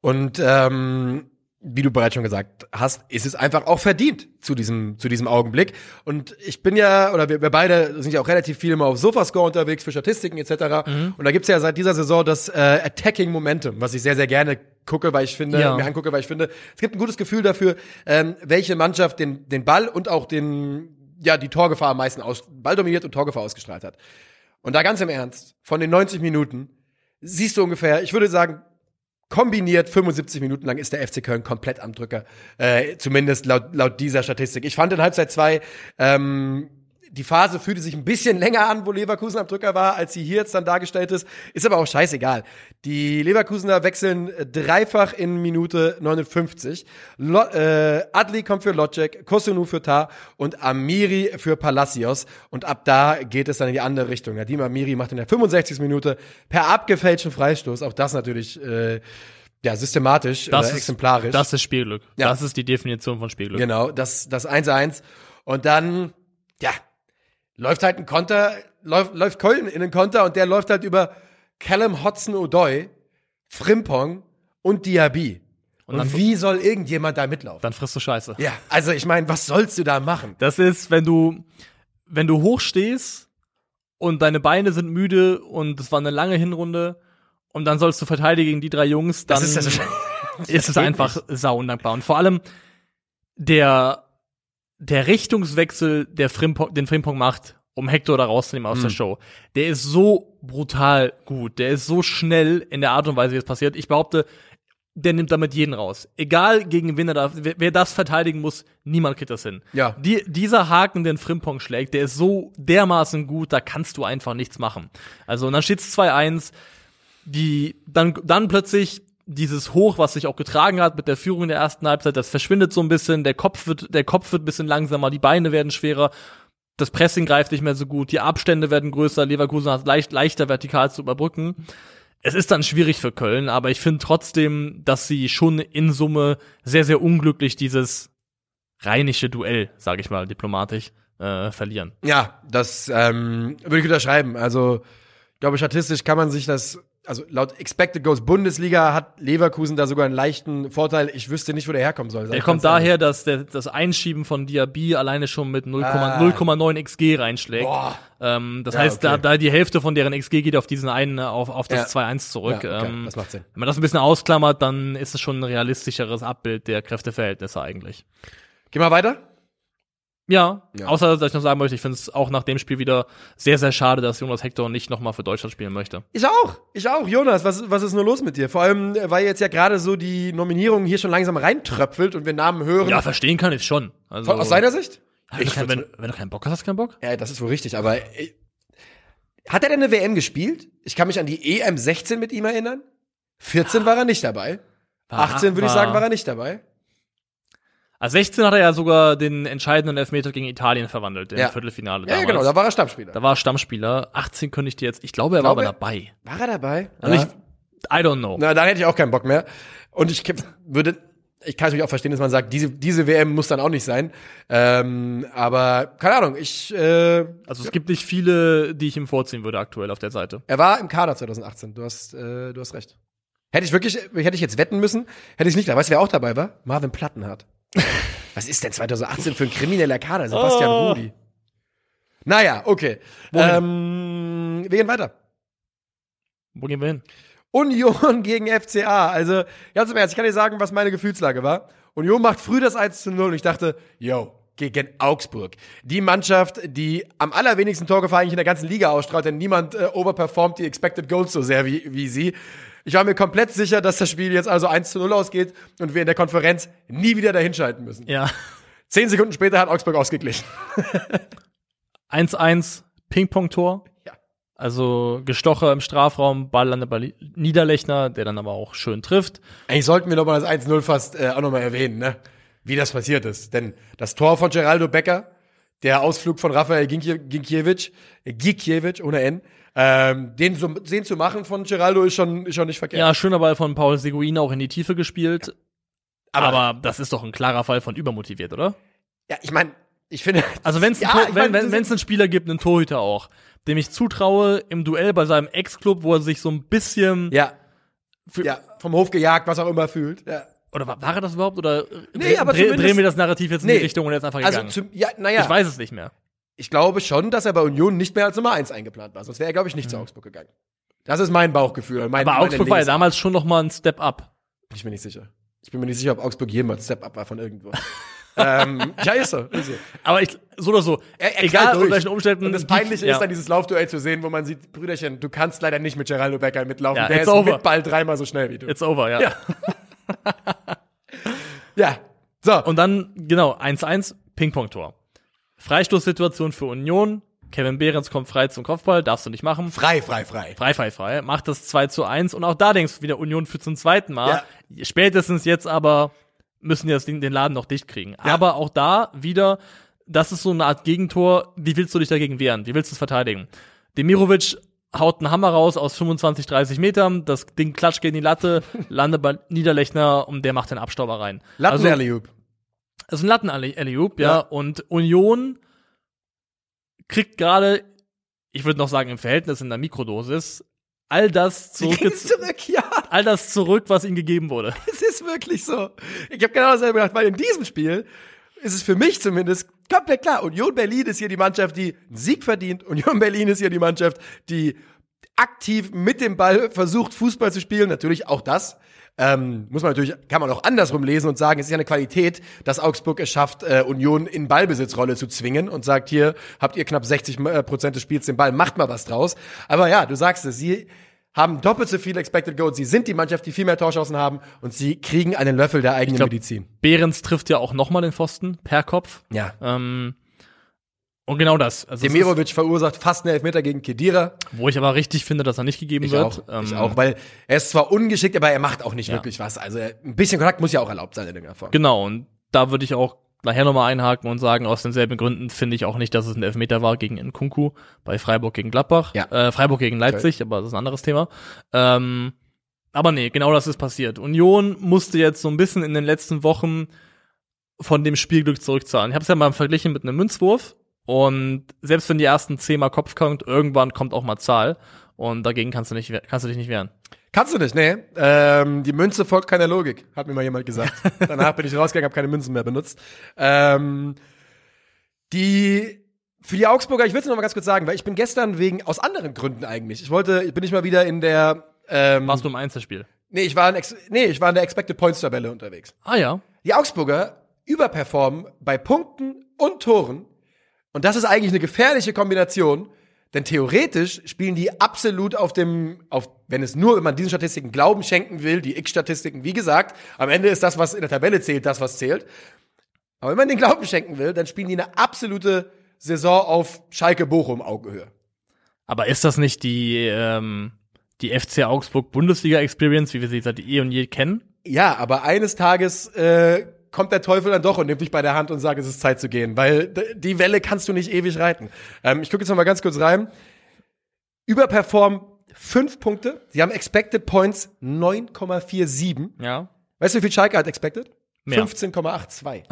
Und ähm, wie du bereits schon gesagt hast, ist es einfach auch verdient zu diesem, zu diesem Augenblick. Und ich bin ja, oder wir, wir beide sind ja auch relativ viel immer auf Sofascore unterwegs für Statistiken etc. Und da gibt's ja seit dieser Saison das äh, Attacking Momentum, was ich sehr, sehr gerne gucke, weil ich finde,
Ja.
mir angucke, weil ich finde, es gibt ein gutes Gefühl dafür, ähm, welche Mannschaft den, den Ball und auch den, ja, die Torgefahr am meisten aus, Ball dominiert und Torgefahr ausgestrahlt hat. Und da ganz im Ernst, von den 90 Minuten siehst du ungefähr, ich würde sagen, kombiniert 75 Minuten lang ist der FC Köln komplett am Drücker. Äh, zumindest laut, laut dieser Statistik. Ich fand in Halbzeit zwei ähm, die Phase fühlte sich ein bisschen länger an, wo Leverkusen am Drücker war, als sie hier jetzt dann dargestellt ist. Ist aber auch scheißegal. Die Leverkusener wechseln äh, dreifach in Minute 59. Lo äh, Adli kommt für Locek, Kosunu für Tar und Amiri für Palacios. Und ab da geht es dann in die andere Richtung. Nadim Amiri macht in der 65. Minute per abgefälschten Freistoß, auch das natürlich äh, ja, systematisch
Das
oder
ist,
exemplarisch.
Das ist Spielglück.
Ja.
Das ist die Definition von Spielglück.
Genau, das, das 1-1. Und dann, ja, läuft halt ein Konter, läuft, läuft Köln in den Konter und der läuft halt über Callum Hodson-Odoi, Frimpong und Diaby. Und,
dann-
wie soll irgendjemand da mitlaufen?
Dann frisst du Scheiße.
ja, also ich meine, was sollst du da machen?
Das ist, wenn du, wenn du hochstehst und deine Beine sind müde und es war eine lange Hinrunde und dann sollst du verteidigen gegen die drei Jungs, dann
Das ist ja so
ist es einfach sau undankbar. Und vor allem der, der Richtungswechsel, der Frimpong, den Frimpong macht, um Hector da rauszunehmen aus der Show, der ist so brutal gut. Der ist so schnell in der Art und Weise, wie es passiert. Ich behaupte, der nimmt damit jeden raus. Egal gegen wen er da, wer, wer das verteidigen muss, niemand kriegt das hin.
Ja.
Die, dieser Haken, den Frimpong schlägt, der ist so dermaßen gut, da kannst du einfach nichts machen. Also, und dann steht's 2-1 die dann, dann plötzlich dieses Hoch, was sich auch getragen hat mit der Führung in der ersten Halbzeit, das verschwindet so ein bisschen, der Kopf wird, der Kopf wird ein bisschen langsamer, die Beine werden schwerer, das Pressing greift nicht mehr so gut, die Abstände werden größer, Leverkusen hat leicht, leichter vertikal zu überbrücken. Es ist dann schwierig für Köln, aber ich finde trotzdem, dass sie schon in Summe sehr, sehr unglücklich dieses rheinische Duell, sage ich mal diplomatisch, äh, verlieren.
Ja, das ähm, würde ich unterschreiben. Also, ich glaube, statistisch kann man sich das, also laut Expected Goals Bundesliga hat Leverkusen da sogar einen leichten Vorteil. Ich wüsste nicht, wo der herkommen soll.
Der kommt
ganz ehrlich.
daher, dass der, das Einschieben von Diaby alleine schon mit 0,9
Ah.
0,9 XG reinschlägt. Ähm, das
Ja,
heißt, da,
okay.
da die Hälfte von deren XG geht auf diesen einen, auf, auf das
Ja.
2-1 zurück.
Ja, okay,
ähm,
das macht Sinn.
Wenn man das ein bisschen ausklammert, dann ist es schon ein realistischeres Abbild der Kräfteverhältnisse eigentlich.
Geh mal weiter.
Ja,
Ja.
außer dass ich noch sagen möchte, ich finde es auch nach dem Spiel wieder sehr, sehr schade, dass Jonas Hector nicht nochmal für Deutschland spielen möchte.
Ich auch. Ich auch. Jonas, was, was ist nur los mit dir? Vor allem, äh, weil jetzt ja gerade so die Nominierung hier schon langsam reintröpfelt und wir Namen hören.
Ja, verstehen kann ich schon. Also,
Von, aus seiner Sicht?
wenn, du kein, wenn, wenn du keinen Bock hast, hast du keinen Bock?
Ja, das ist wohl richtig, aber äh, hat er denn eine WM gespielt? Ich kann mich an die EM 16 mit ihm erinnern. 14 war er nicht dabei. 18 würde ich sagen, war er nicht dabei.
Also 16 hat er ja sogar den entscheidenden Elfmeter gegen Italien verwandelt, im
Ja.
Viertelfinale
Ja, ja,
damals.
genau, da war er Stammspieler.
Da war er Stammspieler. 18 könnte ich dir jetzt, ich glaube, er
Glaube-
war aber dabei.
war er dabei?
Also
ja.
ich, I don't know.
Na, dann hätte ich auch keinen Bock mehr. Und ich würde, ich kann natürlich auch verstehen, dass man sagt, diese, diese WM muss dann auch nicht sein. Ähm, aber keine Ahnung, ich, äh,
Also es gibt nicht viele, die ich ihm vorziehen würde aktuell auf der Seite.
er war im Kader 2018. Du hast, äh, du hast recht. Hätte ich wirklich, hätte ich jetzt wetten müssen, hätte ich nicht. Weißt du, wer auch dabei war? Marvin Plattenhardt. Was ist denn 2018 für ein krimineller Kader? Sebastian
Oh.
Rudi. Naja, okay. Ähm, wir gehen weiter.
Wo gehen wir hin?
Union gegen FCA. Also, ganz im Ernst, ich kann dir sagen, was meine Gefühlslage war. Union macht früh das 1 zu 0 und ich dachte, yo, gegen Augsburg. Die Mannschaft, die am allerwenigsten Torgefahr eigentlich in der ganzen Liga ausstrahlt, denn niemand äh, overperformt die Expected Goals so sehr wie, wie sie. Ich war mir komplett sicher, dass das Spiel jetzt also 1 zu 0 ausgeht und wir in der Konferenz nie wieder dahinschalten müssen.
Ja.
Zehn Sekunden später hat Augsburg ausgeglichen.
1-1 Ping-Pong-Tor.
Ja.
Also Gestocher im Strafraum, Ball an der Ball Niederlechner, der dann aber auch schön trifft.
Eigentlich sollten wir nochmal das 1-0 fast äh, auch nochmal erwähnen, ne? wie das passiert ist. Denn das Tor von Geraldo Becker, der Ausflug von Rafael Ginkie- Ginkiewicz, Gikiewicz ohne N, ähm, den, so, den zu machen von Geraldo ist schon, ist schon nicht verkehrt.
Ja, schöner Ball von Paul Seguin auch in die Tiefe gespielt.
Aber-
Aber, das ist doch ein klarer Fall von übermotiviert, oder?
Ja, ich meine, ich finde.
Also wenn's
Ja,
ein Tor,
ich
wenn
mein,
wenn
das-
wenn's einen Spieler gibt, einen Torhüter auch, dem ich zutraue im Duell bei seinem Ex-Club, wo er sich so ein bisschen
Ja, ja, vom Hof gejagt, was auch immer fühlt. Ja.
oder war, war er das überhaupt oder
Nee, aber
dreh, drehen wir das Narrativ jetzt in
Nee.
die Richtung und jetzt einfach
Also,
gegangen?
zum, ja, naja,
ich weiß es nicht mehr.
Ich glaube schon, dass er bei Union nicht mehr als Nummer 1 eingeplant war. Sonst wäre er, glaube ich, nicht zu Augsburg gegangen. Das ist mein Bauchgefühl. Mein,
Mhm. Aber Augsburg war ja damals schon noch mal ein Step up.
Bin ich mir nicht sicher. Ich bin mir nicht sicher, ob Augsburg jemals Step-Up war von irgendwo. ähm, ja, ist so. Ist so.
Aber ich, so oder so,
Er- er
egal unter welchen Umständen.
Und das Peinliche
ja.
ist dann dieses Laufduell zu sehen, wo man sieht, Brüderchen, du kannst leider nicht mit Geraldo Becker mitlaufen.
Ja,
Der ist
over.
mit Ball dreimal so schnell wie du.
It's over, ja.
Ja. Ja. So.
Und dann, genau, 1-1, Ping-Pong-Tor. Freistoßsituation für Union. Kevin Behrens kommt frei zum Kopfball, darfst du nicht machen.
Frei, frei, frei.
Frei, frei, frei. Macht das 2 zu 1 und auch da denkst du wieder Union für zum zweiten Mal. Spätestens jetzt aber müssen die das Ding, den Laden noch dicht kriegen. Aber auch da wieder, das ist so eine Art Gegentor. Wie willst du dich dagegen wehren? Wie willst du es verteidigen? Demirovic haut einen Hammer raus aus 25, 30 Metern. Das Ding klatscht gegen die Latte, landet bei Niederlechner und der macht den Abstauber rein.
Latten
also. Das ist ein latten Alley-Oop, ja.
Ja.
Und Union kriegt gerade, ich würde noch sagen im Verhältnis in der Mikrodosis, all das zurück,
zurück, ja.
all das zurück, was ihnen gegeben wurde.
Es ist wirklich so. Ich habe genau dasselbe gedacht, weil in diesem Spiel ist es für mich zumindest komplett klar. Union Berlin ist hier die Mannschaft, die einen Sieg verdient. Union Berlin ist hier die Mannschaft, die aktiv mit dem Ball versucht, Fußball zu spielen. Natürlich auch das. Ähm, muss man natürlich, kann man auch andersrum lesen und sagen, es ist ja eine Qualität, dass Augsburg es schafft, äh, Union in Ballbesitzrolle zu zwingen und sagt, hier habt ihr knapp 60 äh, Prozent des Spiels den Ball, macht mal was draus. Aber ja, du sagst es, sie haben doppelt so viele Expected Goals. Sie sind die Mannschaft, die viel mehr Torschancen haben und sie kriegen einen Löffel der eigenen
glaub-
Medizin.
Behrens trifft ja auch nochmal den Pfosten per Kopf.
Ja.
Ähm, und genau das. Also
Demirovic verursacht fast einen Elfmeter gegen Kedira.
wo ich aber richtig finde, dass er nicht gegeben
Ich
wird.
auch, ich
Ähm,
auch, weil er ist zwar ungeschickt, aber er macht auch nicht
Ja.
wirklich was. Also ein bisschen Kontakt muss ja auch erlaubt sein in irgendeiner Form.
Genau, und da würde ich auch nachher nochmal einhaken und sagen, aus denselben Gründen finde ich auch nicht, dass es ein Elfmeter war gegen Nkunku bei Freiburg gegen Gladbach.
Ja.
Äh, Freiburg gegen Leipzig, aber das ist ein anderes Thema. Ähm, aber nee, genau das ist passiert. Union musste jetzt so ein bisschen in den letzten Wochen von dem Spielglück zurückzahlen. Ich habe es ja mal verglichen mit einem Münzwurf und selbst wenn die ersten zehnmal Kopf kommt, irgendwann kommt auch mal Zahl und dagegen kannst du nicht kannst du dich nicht wehren.
Kannst du nicht, nee. Ähm, die Münze folgt keiner Logik, hat mir mal jemand gesagt. Danach bin ich rausgegangen, habe keine Münzen mehr benutzt. Ähm, die für die Augsburger, ich will es noch mal ganz kurz sagen, weil ich bin gestern wegen aus anderen Gründen eigentlich. Ich wollte, ich bin nicht mal wieder in der ähm,
Warst du im Einzelspiel?
Nee, ich war in Ex nee, ich war in der Expected Points Tabelle unterwegs.
Ah ja.
Die Augsburger überperformen bei Punkten und Toren. Und das ist eigentlich eine gefährliche Kombination, denn theoretisch spielen die absolut auf dem, auf, wenn es nur, wenn man diesen Statistiken Glauben schenken will, die X-Statistiken, wie gesagt, am Ende ist das, was in der Tabelle zählt, das, was zählt. Aber wenn man den Glauben schenken will, dann spielen die eine absolute Saison auf Schalke-Bochum-Augenhöhe.
Aber ist das nicht die, ähm, die FC Augsburg Bundesliga Experience, wie wir sie seit eh und je kennen?
Ja, aber eines Tages äh, kommt der Teufel dann doch und nimmt dich bei der Hand und sagt, es ist Zeit zu gehen, weil die Welle kannst du nicht ewig reiten. Ähm, ich gucke jetzt noch mal ganz kurz rein. Überperform fünf Punkte. Sie haben Expected Points 9,47.
Ja.
Weißt du, wie viel Schalke hat Expected?
Mehr.
15,82.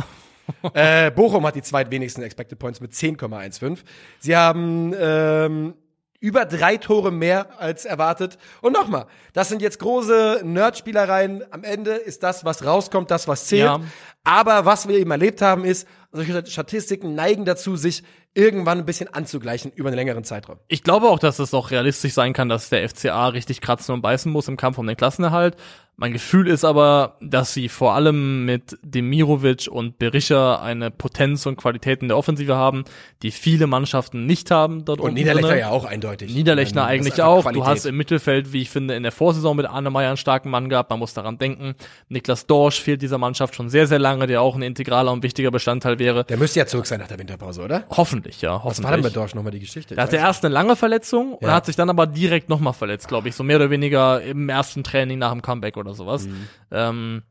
äh, Bochum hat die zweitwenigsten Expected Points mit 10,15. Sie haben ähm, über drei Tore mehr als erwartet. Und nochmal, das sind jetzt große Nerdspielereien. Am Ende ist das, was rauskommt, das, was zählt.
Ja.
Aber was wir eben erlebt haben, ist, solche Statistiken neigen dazu, sich irgendwann ein bisschen anzugleichen über einen längeren Zeitraum.
Ich glaube auch, dass es auch realistisch sein kann, dass der FCA richtig kratzen und beißen muss im Kampf um den Klassenerhalt. Mein Gefühl ist aber, dass sie vor allem mit Demirovic und Berisha eine Potenz und Qualität in der Offensive haben, die viele Mannschaften nicht haben dort
Und Niederlechner
drinne.
ja auch eindeutig.
Niederlechner
ist
eigentlich auch.
Qualität.
Du hast im Mittelfeld, wie ich finde, in der Vorsaison mit Arne Meyer einen starken Mann gehabt. Man muss daran denken. Niklas Dorsch fehlt dieser Mannschaft schon sehr, sehr lange, der auch ein integraler und wichtiger Bestandteil wäre.
Der müsste ja zurück sein nach der Winterpause, oder?
Hoffentlich, ja.
Was
Hoffentlich.
war denn bei Dorsch nochmal die Geschichte?
Da hatte er erst eine lange Verletzung und
Ja.
hat sich dann aber direkt nochmal verletzt, glaube ich. So mehr oder weniger im ersten Training nach dem Comeback oder sowas.
Mhm.
Ähm,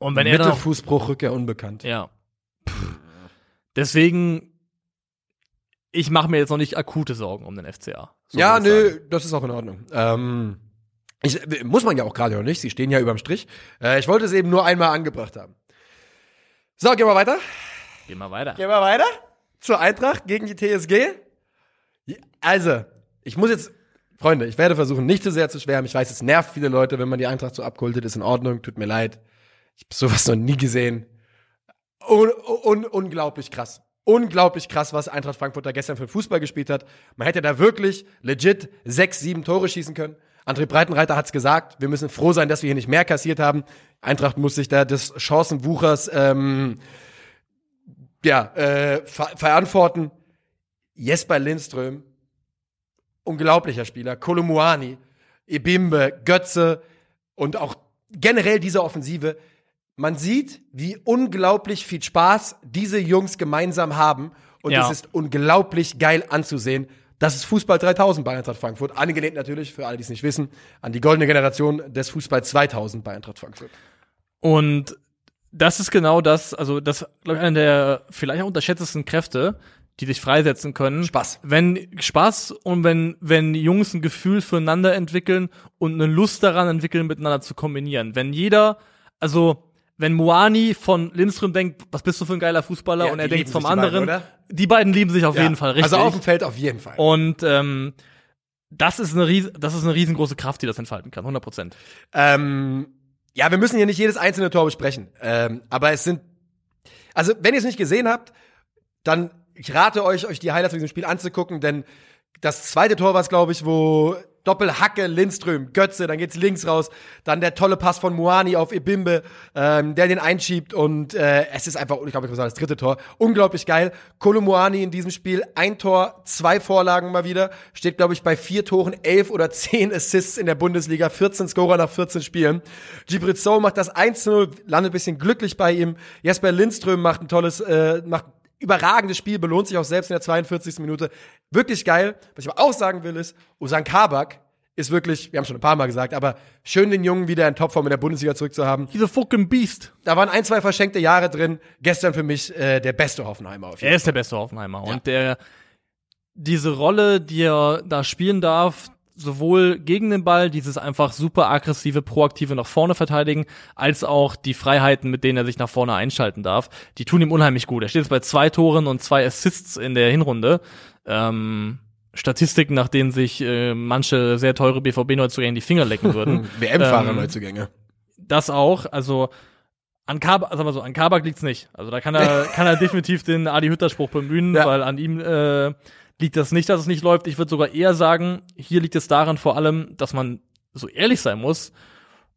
und wenn er
Mittelfußbruch, Rückkehr unbekannt.
ja. Deswegen, ich mache mir jetzt noch nicht akute Sorgen um den FCA. So
ja,
ich sagen.
nö, das ist auch in Ordnung. Ähm, ich, muss man ja auch gerade noch nicht, sie stehen ja überm Strich. Äh, ich wollte es eben nur einmal angebracht haben. So, gehen wir weiter.
Gehen wir weiter.
Gehen wir weiter. Zur Eintracht gegen die TSG. Also, ich muss jetzt, Freunde, ich werde versuchen, nicht zu sehr zu schwärmen. Ich weiß, es nervt viele Leute, wenn man die Eintracht so abkultet, ist in Ordnung, tut mir leid. Ich habe sowas noch nie gesehen. Un un unglaublich krass. Unglaublich krass, was Eintracht Frankfurt da gestern für Fußball gespielt hat. Man hätte da wirklich legit sechs, sieben Tore schießen können. André Breitenreiter hat's gesagt. Wir müssen froh sein, dass wir hier nicht mehr kassiert haben. Eintracht muss sich da des Chancenwuchers ähm, ja, äh, ver verantworten. Jesper Lindström, unglaublicher Spieler. Kolumuani, Ebimbe, Götze und auch generell diese Offensive. Man sieht, wie unglaublich viel Spaß diese Jungs gemeinsam haben und
Ja.
es ist unglaublich geil anzusehen. Das ist Fußball 3000 bei Eintracht Frankfurt. Angelehnt natürlich, für alle, die es nicht wissen, an die goldene Generation des Fußball 2000 bei Eintracht Frankfurt.
Und das ist genau das, also das, glaube ich, eine der vielleicht auch unterschätztesten Kräfte, die sich freisetzen können.
Spaß.
Wenn Spaß und wenn, wenn Jungs ein Gefühl füreinander entwickeln und eine Lust daran entwickeln, miteinander zu kombinieren. Wenn jeder, also wenn Moani von Lindström denkt, was bist du für ein geiler Fußballer,
Ja,
und er denkt vom
beiden,
anderen,
oder?
die beiden lieben sich auf jeden Fall, richtig.
Also auf dem Feld auf jeden Fall.
und ähm, das ist eine ries das ist eine riesengroße Kraft, die das entfalten kann, 100 Prozent.
Ähm, ja, wir müssen hier nicht jedes einzelne Tor besprechen. Ähm, aber es sind, also wenn ihr es nicht gesehen habt, dann ich rate euch, euch die Highlights von diesem Spiel anzugucken, denn das zweite Tor war es, glaube ich, wo Doppelhacke, Lindström, Götze, dann geht's links raus, dann der tolle Pass von Muani auf Ebimbe, ähm, der den einschiebt und äh, es ist einfach, ich glaube, ich muss sagen, das dritte Tor, unglaublich geil. Kolo Muani in diesem Spiel, ein Tor, zwei Vorlagen mal wieder, steht, glaube ich, bei vier Toren, elf oder zehn Assists in der Bundesliga, 14 Scorer nach 14 Spielen. Gibrit Sow macht das 1-0, landet ein bisschen glücklich bei ihm. Jesper Lindström macht ein tolles, äh, macht überragendes Spiel, belohnt sich auch selbst in der 42. Minute. Wirklich geil. Was ich aber auch sagen will, ist, Usan Kabak ist wirklich, wir haben schon ein paar Mal gesagt, aber schön den Jungen wieder in Topform in der Bundesliga zurückzuhaben.
A fucking beast.
Da waren ein, zwei verschenkte Jahre drin. Gestern für mich äh, der beste Hoffenheimer auf jeden
Er ist der beste Hoffenheimer. Und der, diese Rolle, die er da spielen darf, sowohl gegen den Ball, dieses einfach super aggressive, proaktive nach vorne verteidigen, als auch die Freiheiten, mit denen er sich nach vorne einschalten darf, die tun ihm unheimlich gut. Er steht jetzt bei zwei Toren und zwei Assists in der Hinrunde. Ähm, Statistiken, nach denen sich äh, manche sehr teure BVB-Neuzugänge die Finger lecken würden.
Fall. WM-Fahrer
Ähm,
Neuzugänge.
das auch, also an Kabak, sag mal so, an Kabak liegt's nicht. Also da kann er, kann er definitiv den Adi Hütter Spruch bemühen,
Ja.
weil an ihm äh, liegt das nicht, dass es nicht läuft. Ich würde sogar eher sagen, hier liegt es daran vor allem, dass man so ehrlich sein muss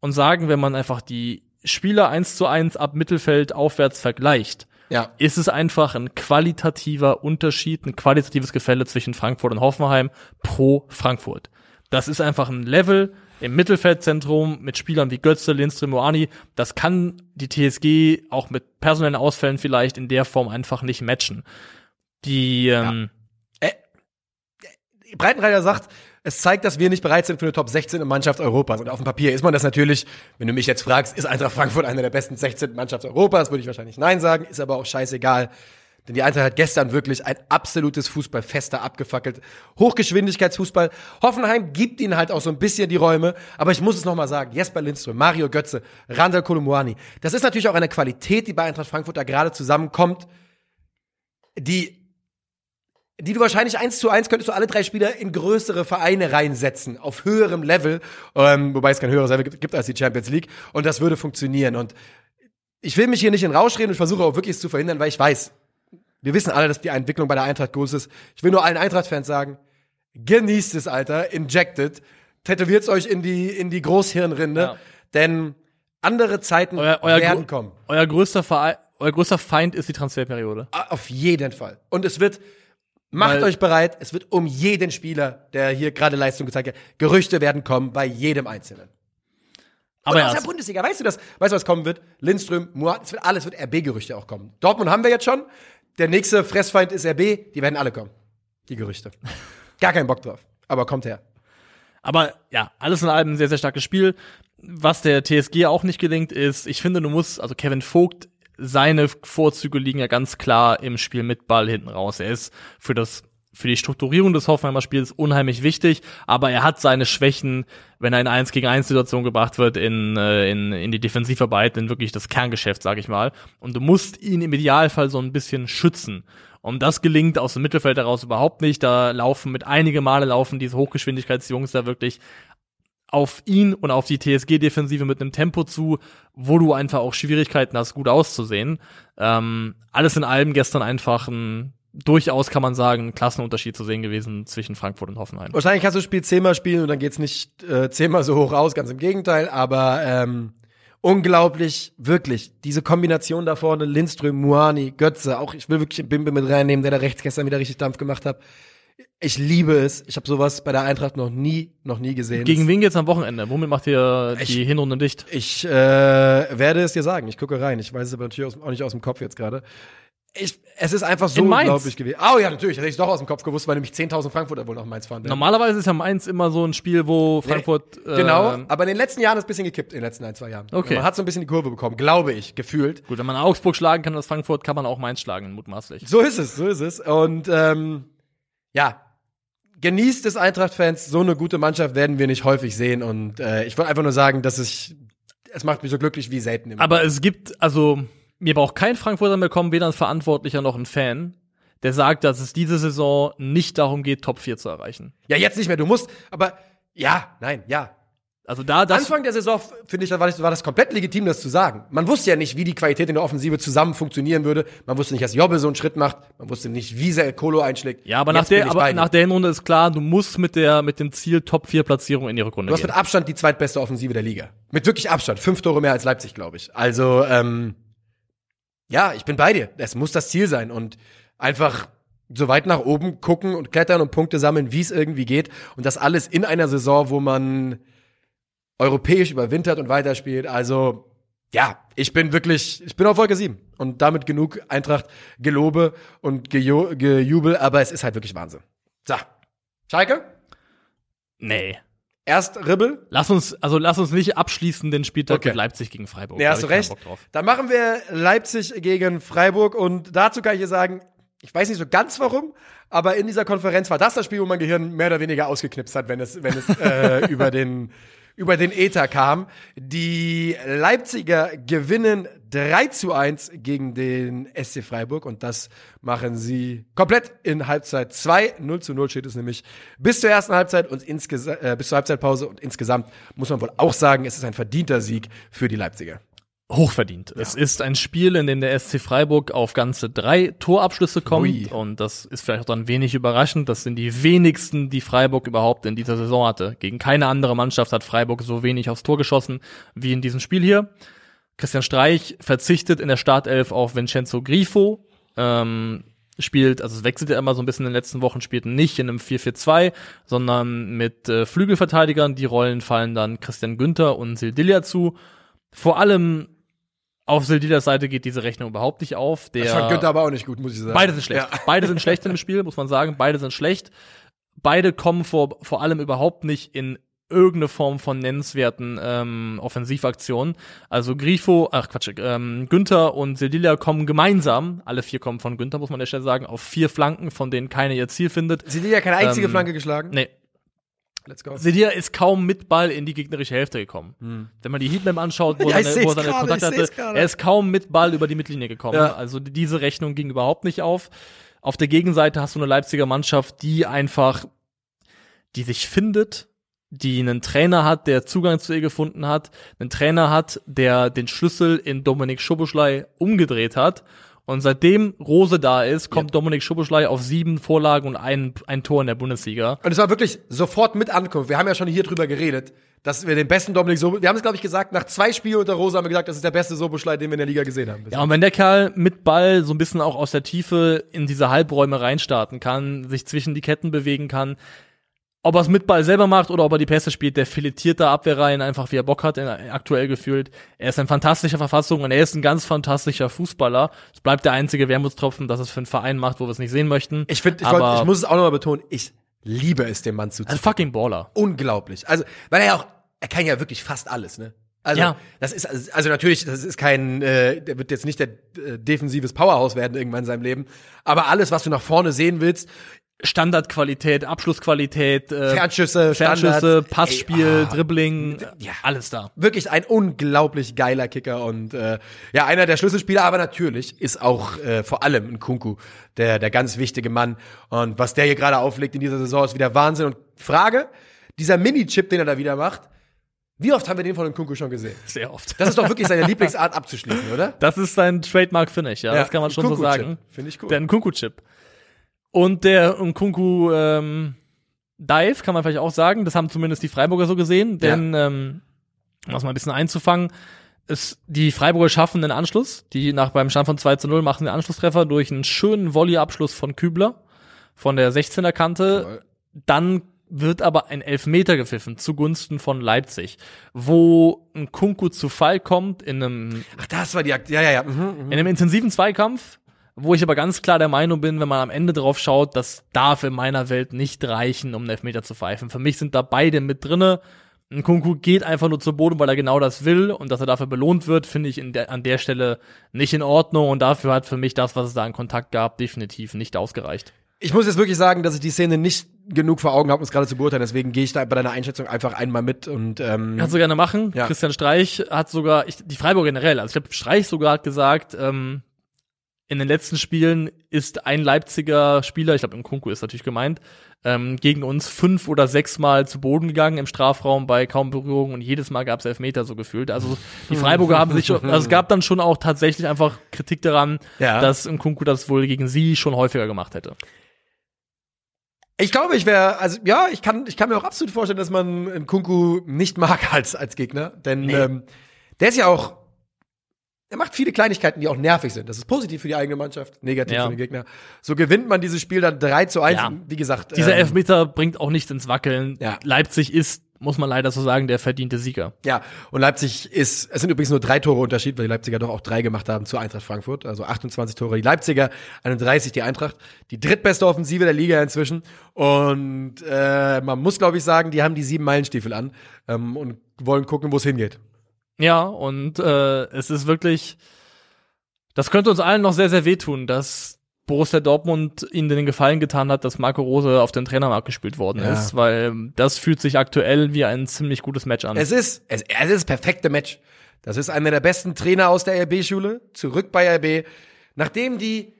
und sagen, wenn man einfach die Spieler eins zu eins ab Mittelfeld aufwärts vergleicht,
Ja.
ist es einfach ein qualitativer Unterschied, ein qualitatives Gefälle zwischen Frankfurt und Hoffenheim pro Frankfurt. Das ist einfach ein Level im Mittelfeldzentrum mit Spielern wie Götze, Lindström, Moani. Das kann die TSG auch mit personellen Ausfällen vielleicht in der Form einfach nicht matchen. Die, ähm,
Breitenreiter sagt, es zeigt, dass wir nicht bereit sind für eine Top 16 in Mannschaft Europas. Und auf dem Papier ist man das natürlich, wenn du mich jetzt fragst, ist Eintracht Frankfurt eine der besten 16 Mannschaften Europas, würde ich wahrscheinlich Nein sagen, ist aber auch scheißegal. Denn die Eintracht hat gestern wirklich ein absolutes Fußballfest da abgefackelt. Hochgeschwindigkeitsfußball. Hoffenheim gibt ihnen halt auch so ein bisschen die Räume. Aber ich muss es nochmal sagen, Jesper Lindström, Mario Götze, Randall Kolumuani. Das ist natürlich auch eine Qualität, die bei Eintracht Frankfurt da gerade zusammenkommt, die die du wahrscheinlich eins zu eins könntest du alle drei Spieler in größere Vereine reinsetzen, auf höherem Level, ähm, wobei es kein höheres Level gibt als die Champions League und das würde funktionieren und ich will mich hier nicht in Rausch reden und versuche auch wirklich es zu verhindern, weil ich weiß, wir wissen alle, dass die Entwicklung bei der Eintracht groß ist. Ich will nur allen Eintracht-Fans sagen, genießt es, Alter, injected, tätowiert's euch in die, in die Großhirnrinde,
Ja.
denn andere Zeiten
euer, euer,
werden kommen.
euer größter Verein, euer größter Feind ist die Transferperiode.
Auf jeden Fall. Und es wird, macht
Weil-
euch bereit, es wird um jeden Spieler, der hier gerade Leistung gezeigt hat, Gerüchte werden kommen bei jedem Einzelnen.
Aber
Und aus
ja,
der Bundesliga, weißt du das? Weißt du, was kommen wird? Lindström, Muat, es wird alles, wird RB-Gerüchte auch kommen. Dortmund haben wir jetzt schon. Der nächste Fressfeind ist RB, die werden alle kommen. Die Gerüchte. Gar keinen Bock drauf. Aber kommt her.
Aber ja, alles in allem ein sehr, sehr starkes Spiel. Was der TSG auch nicht gelingt, ist, ich finde, du musst, also Kevin Vogt, seine Vorzüge liegen ja ganz klar im Spiel mit Ball hinten raus. Er ist für das für die Strukturierung des Hoffenheimer Spiels unheimlich wichtig, aber er hat seine Schwächen, wenn er in 1 gegen 1 Situation gebracht wird, in, äh, in, in die Defensivarbeit, in wirklich das Kerngeschäft, sag ich mal. Und du musst ihn im Idealfall so ein bisschen schützen. Und das gelingt aus dem Mittelfeld heraus überhaupt nicht. Da laufen mit einige Male laufen diese Hochgeschwindigkeitsjungs da wirklich auf ihn und auf die TSG-Defensive mit einem Tempo zu, wo du einfach auch Schwierigkeiten hast, gut auszusehen. Ähm, alles in allem gestern einfach ein durchaus kann man sagen, Klassenunterschied zu sehen gewesen zwischen Frankfurt und Hoffenheim.
Wahrscheinlich kannst du das Spiel zehnmal spielen und dann geht's nicht äh, zehnmal so hoch aus, ganz im Gegenteil, aber ähm, unglaublich, wirklich. Diese Kombination da vorne, Lindström, Muani, Götze, auch ich will wirklich Bimbe mit reinnehmen, der da rechts gestern wieder richtig Dampf gemacht hat. Ich liebe es. Ich habe sowas bei der Eintracht noch nie, noch nie gesehen.
Gegen wen geht's am Wochenende? Womit macht ihr
Ich-
die Hinrunde dicht?
Ich äh, werde es dir sagen. Ich gucke rein. Ich weiß es aber natürlich aus, auch nicht aus dem Kopf jetzt gerade. Ich, es ist einfach so unglaublich gewesen. Oh ja, natürlich, hätte ich doch aus dem Kopf gewusst, weil nämlich 10.000 Frankfurter wohl nach Mainz fahren. werden.
Normalerweise ist ja Mainz immer so ein Spiel, wo Frankfurt. äh,
Genau, aber in den letzten Jahren ist es ein bisschen gekippt, in den letzten ein, zwei Jahren.
Okay.
Man hat so ein bisschen die Kurve bekommen, glaube ich, gefühlt.
Gut, wenn man Augsburg schlagen kann, das Frankfurt, kann man auch Mainz schlagen, mutmaßlich.
So ist es, so ist es. Und ähm, ja, genießt es Eintracht-Fans, so eine gute Mannschaft werden wir nicht häufig sehen. Und äh, ich wollte einfach nur sagen, dass ich, es macht mich so glücklich wie selten im
Aber es gibt, also, mir braucht kein Frankfurter mehr kommen, weder ein Verantwortlicher noch ein Fan, der sagt, dass es diese Saison nicht darum geht, Top 4 zu erreichen.
Ja, jetzt nicht mehr, du musst, aber ja, nein, ja.
Also da, das,
Anfang der Saison, finde ich, war das, war das komplett legitim, das zu sagen. Man wusste ja nicht, wie die Qualität in der Offensive zusammen funktionieren würde. Man wusste nicht, dass Jobbe so einen Schritt macht. Man wusste nicht, wie sehr Kolo einschlägt.
ja, aber,
Jetzt
nach der, aber nach der Hinrunde ist klar, du musst mit der, mit dem Ziel Top 4 Platzierung in die Rückrunde
Du hast
gehen.
mit Abstand die zweitbeste Offensive der Liga. Mit wirklich Abstand. Fünf Tore mehr als Leipzig, glaube ich. Also, ähm, ja, ich bin bei dir. Es muss das Ziel sein und einfach so weit nach oben gucken und klettern und Punkte sammeln, wie es irgendwie geht. Und das alles in einer Saison, wo man europäisch überwintert und weiterspielt. Also, ja, ich bin wirklich, ich bin auf Wolke 7. Und damit genug Eintracht Gelobe und Gejo Gejubel, aber es ist halt wirklich Wahnsinn. So. Schalke?
nee.
Erst Ribbel,
Lass uns, also lass uns nicht abschließen den Spieltag
Okay.
mit Leipzig gegen Freiburg.
Nee, hast du recht. Dann machen wir Leipzig gegen Freiburg und dazu kann ich dir sagen, ich weiß nicht so ganz warum, aber in dieser Konferenz war das das Spiel, wo mein Gehirn mehr oder weniger ausgeknipst hat, wenn es, wenn es äh, über den über den Ether kam. Die Leipziger gewinnen 3 zu 1 gegen den SC Freiburg und das machen sie komplett in Halbzeit 2. 0 zu 0 steht es nämlich bis zur ersten Halbzeit und insgesa- äh, bis zur Halbzeitpause und insgesamt muss man wohl auch sagen, es ist ein verdienter Sieg für die Leipziger.
Hochverdient. Es ist ein Spiel, in dem der SC Freiburg auf ganze drei Torabschlüsse kommt.
Ui.
Und das ist vielleicht auch dann wenig überraschend. Das sind die wenigsten, die Freiburg überhaupt in dieser Saison hatte. Gegen keine andere Mannschaft hat Freiburg so wenig aufs Tor geschossen wie in diesem Spiel hier. Christian Streich verzichtet in der Startelf auf Vincenzo Grifo. Ähm, spielt, also es wechselt ja immer so ein bisschen in den letzten Wochen, spielt nicht in einem 4-4-2, sondern mit äh, Flügelverteidigern. Die Rollen fallen dann Christian Günther und Sildilia zu. Vor allem auf Sildilas Seite geht diese Rechnung überhaupt nicht auf. Der,
Das fand Günther aber auch nicht gut, muss ich sagen.
beide sind schlecht.
Ja.
Beide sind schlecht in dem Spiel, muss man sagen. Beide sind schlecht. Beide kommen vor, vor allem überhaupt nicht in irgendeine Form von nennenswerten ähm, Offensivaktionen. Also Grifo, ach Quatsch, ähm, Günther und Sildilia kommen gemeinsam, alle vier kommen von Günther, muss man an der Stelle sagen, auf vier Flanken, von denen keine ihr Ziel findet.
Ja keine einzige
Ähm,
Flanke geschlagen.
Nee,
Let's go.
Sedia ist kaum mit Ball in die gegnerische Hälfte gekommen. Wenn man die Heatmap anschaut, wo,
Hm. Ja,
seine, wo er seine
gerade, seh's
hatte,
gerade.
er ist kaum mit Ball über die Mittellinie gekommen.
Ja.
Also die- diese Rechnung ging überhaupt nicht auf. Auf der Gegenseite hast du eine Leipziger Mannschaft, die einfach, die sich findet, die einen Trainer hat, der Zugang zu ihr gefunden hat, einen Trainer hat, der den Schlüssel in Dominik Schoboschlei umgedreht hat. Und seitdem Rose da ist, kommt Dominik Schoboschlei auf sieben Vorlagen und ein, ein Tor in der Bundesliga.
Und es war wirklich sofort mit Ankunft. Wir haben ja schon hier drüber geredet, dass wir den besten Dominik Sobo, wir haben es glaube ich gesagt, nach zwei Spielen unter Rosa haben wir gesagt, das ist der beste Soboschlei, den wir in der Liga gesehen haben.
Ja, und wenn der Kerl mit Ball so ein bisschen auch aus der Tiefe in diese Halbräume reinstarten kann, sich zwischen die Ketten bewegen kann, ob er es mit Ball selber macht oder ob er die Pässe spielt, der filetiert da Abwehrreihen einfach, wie er Bock hat, aktuell gefühlt. Er ist in fantastischer Verfassung und er ist ein ganz fantastischer Fußballer. Es bleibt der einzige Wermutstropfen, dass es für einen Verein macht, wo wir es nicht sehen möchten.
ich finde, ich, wollt- ich muss es auch nochmal betonen, ich liebe es, dem Mann
Ein
zuzuhören.
fucking Baller.
Unglaublich. Also, weil er ja auch, er kann ja wirklich fast alles, ne? Also,
Ja.
das ist, also natürlich, das ist kein, äh, der wird jetzt nicht der äh, defensives Powerhouse werden irgendwann in seinem Leben, aber alles, was du nach vorne sehen willst,
Standardqualität, Abschlussqualität, äh,
Fernschüsse,
Fernschüsse, Passspiel,
ah,
Dribbling,
ja.
alles da.
wirklich ein unglaublich geiler Kicker und äh, ja, einer der Schlüsselspieler, aber natürlich ist auch äh, vor allem ein Kunku der, der ganz wichtige Mann. Und was der hier gerade auflegt in dieser Saison ist wieder Wahnsinn. Und Frage, dieser Mini-Chip, den er da wieder macht, wie oft haben wir den von dem Kunku schon gesehen?
Sehr oft.
Das ist doch wirklich seine Lieblingsart abzuschließen, oder?
Das ist sein Trademark-Finish, ja, das kann man schon so
Kunku-Chip.
sagen.
Finde ich cool.
Der Nkunku-Chip. Und der Nkunku ähm, Dive, kann man vielleicht auch sagen, das haben zumindest die Freiburger so gesehen, denn, ähm, um das mal ein bisschen einzufangen, ist, die Freiburger schaffen einen Anschluss, die nach beim Stand von 2 zu 0 machen den Anschlusstreffer durch einen schönen Volley-Abschluss von Kübler von der 16er Kante. Dann wird aber ein Elfmeter gepfiffen zugunsten von Leipzig, wo ein Kunku zu Fall kommt in einem
Ach, das war die Akt. Ja, ja, ja. Mhm, mhm.
in einem intensiven Zweikampf Wo ich aber ganz klar der Meinung bin, wenn man am Ende drauf schaut, das darf in meiner Welt nicht reichen, um einen Elfmeter zu pfeifen. Für mich sind da beide mit drinne. Ein Kunku geht einfach nur zu Boden, weil er genau das will und dass er dafür belohnt wird, finde ich der, an der Stelle nicht in Ordnung und dafür hat für mich das, was es da an Kontakt gab, definitiv nicht ausgereicht.
Ich muss jetzt wirklich sagen, dass ich die Szene nicht genug vor Augen habe, um es gerade zu beurteilen. Deswegen gehe ich da bei deiner Einschätzung einfach einmal mit und ähm,
Kannst du gerne machen.
Ja.
Christian Streich hat sogar, ich, die Freiburg generell, also ich glaube, Streich sogar hat gesagt, ähm, in den letzten Spielen ist ein Leipziger Spieler, ich glaube, im Kunku ist natürlich gemeint, ähm, gegen uns fünf oder sechs Mal zu Boden gegangen im Strafraum bei kaum Berührung und jedes Mal gab es Elfmeter so gefühlt. Also die Freiburger haben sich, schon- also es gab dann schon auch tatsächlich einfach Kritik daran,
Ja.
dass Kunku das wohl gegen sie schon häufiger gemacht hätte.
Ich glaube, ich wäre, also ja, ich kann, ich kann mir auch absolut vorstellen, dass man einen Kunku nicht mag als, als Gegner. Denn ähm, der ist ja auch, er macht viele Kleinigkeiten, die auch nervig sind. Das ist positiv für die eigene Mannschaft, negativ
Ja.
für den Gegner. So gewinnt man dieses Spiel dann 3 zu 1.
Ja.
Wie gesagt,
Dieser
ähm,
Elfmeter bringt auch nichts ins Wackeln.
Ja.
Leipzig ist, muss man leider so sagen, der verdiente Sieger.
Ja, und Leipzig ist, es sind übrigens nur drei Tore Unterschied, weil die Leipziger doch auch drei gemacht haben zu Eintracht Frankfurt. Also 28 Tore die Leipziger, 31 die Eintracht. Die drittbeste Offensive der Liga inzwischen. Und äh, man muss, glaube ich, sagen, die haben die sieben Meilenstiefel an ähm, und wollen gucken, wo es hingeht.
Ja, und äh, es ist wirklich, das könnte uns allen noch sehr, sehr wehtun, dass Borussia Dortmund ihnen den Gefallen getan hat, dass Marco Rose auf den Trainermarkt gespielt worden
Ja.
ist, weil das fühlt sich aktuell wie ein ziemlich gutes Match an.
Es ist, es, es ist das perfekte Match. Das ist einer der besten Trainer aus der RB-Schule, zurück bei RB. Nachdem die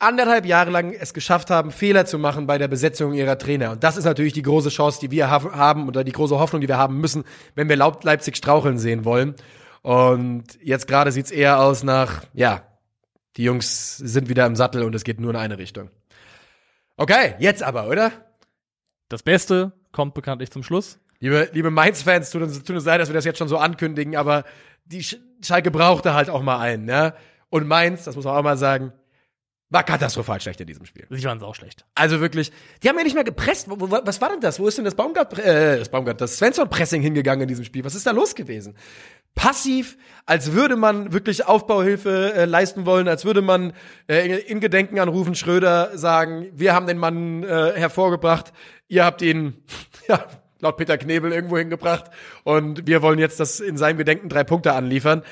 anderthalb Jahre lang es geschafft haben, Fehler zu machen bei der Besetzung ihrer Trainer. Und das ist natürlich die große Chance, die wir haben oder die große Hoffnung, die wir haben müssen, wenn wir Leipzig straucheln sehen wollen. Und jetzt gerade sieht's eher aus nach, ja, die Jungs sind wieder im Sattel und es geht nur in eine Richtung. Okay, jetzt aber, oder?
das Beste kommt bekanntlich zum Schluss.
Liebe, liebe Mainz-Fans, tut uns, tut uns leid, dass wir das jetzt schon so ankündigen, aber die Sch Schalke brauchte halt auch mal einen, ne? Und Mainz, das muss man auch mal sagen, war katastrophal schlecht in diesem Spiel.
Sie waren auch schlecht.
Also wirklich, die haben ja nicht mehr gepresst. Was war denn das? Wo ist denn das Baumgart, äh, das Baumgart, das Svensson-Pressing hingegangen in diesem Spiel? Was ist da los gewesen? Passiv, als würde man wirklich Aufbauhilfe äh, leisten wollen, als würde man äh, in, in Gedenken an Rufen Schröder sagen, wir haben den Mann äh, hervorgebracht, ihr habt ihn, ja, laut Peter Knebel irgendwo hingebracht und wir wollen jetzt das in seinem Gedenken drei Punkte anliefern.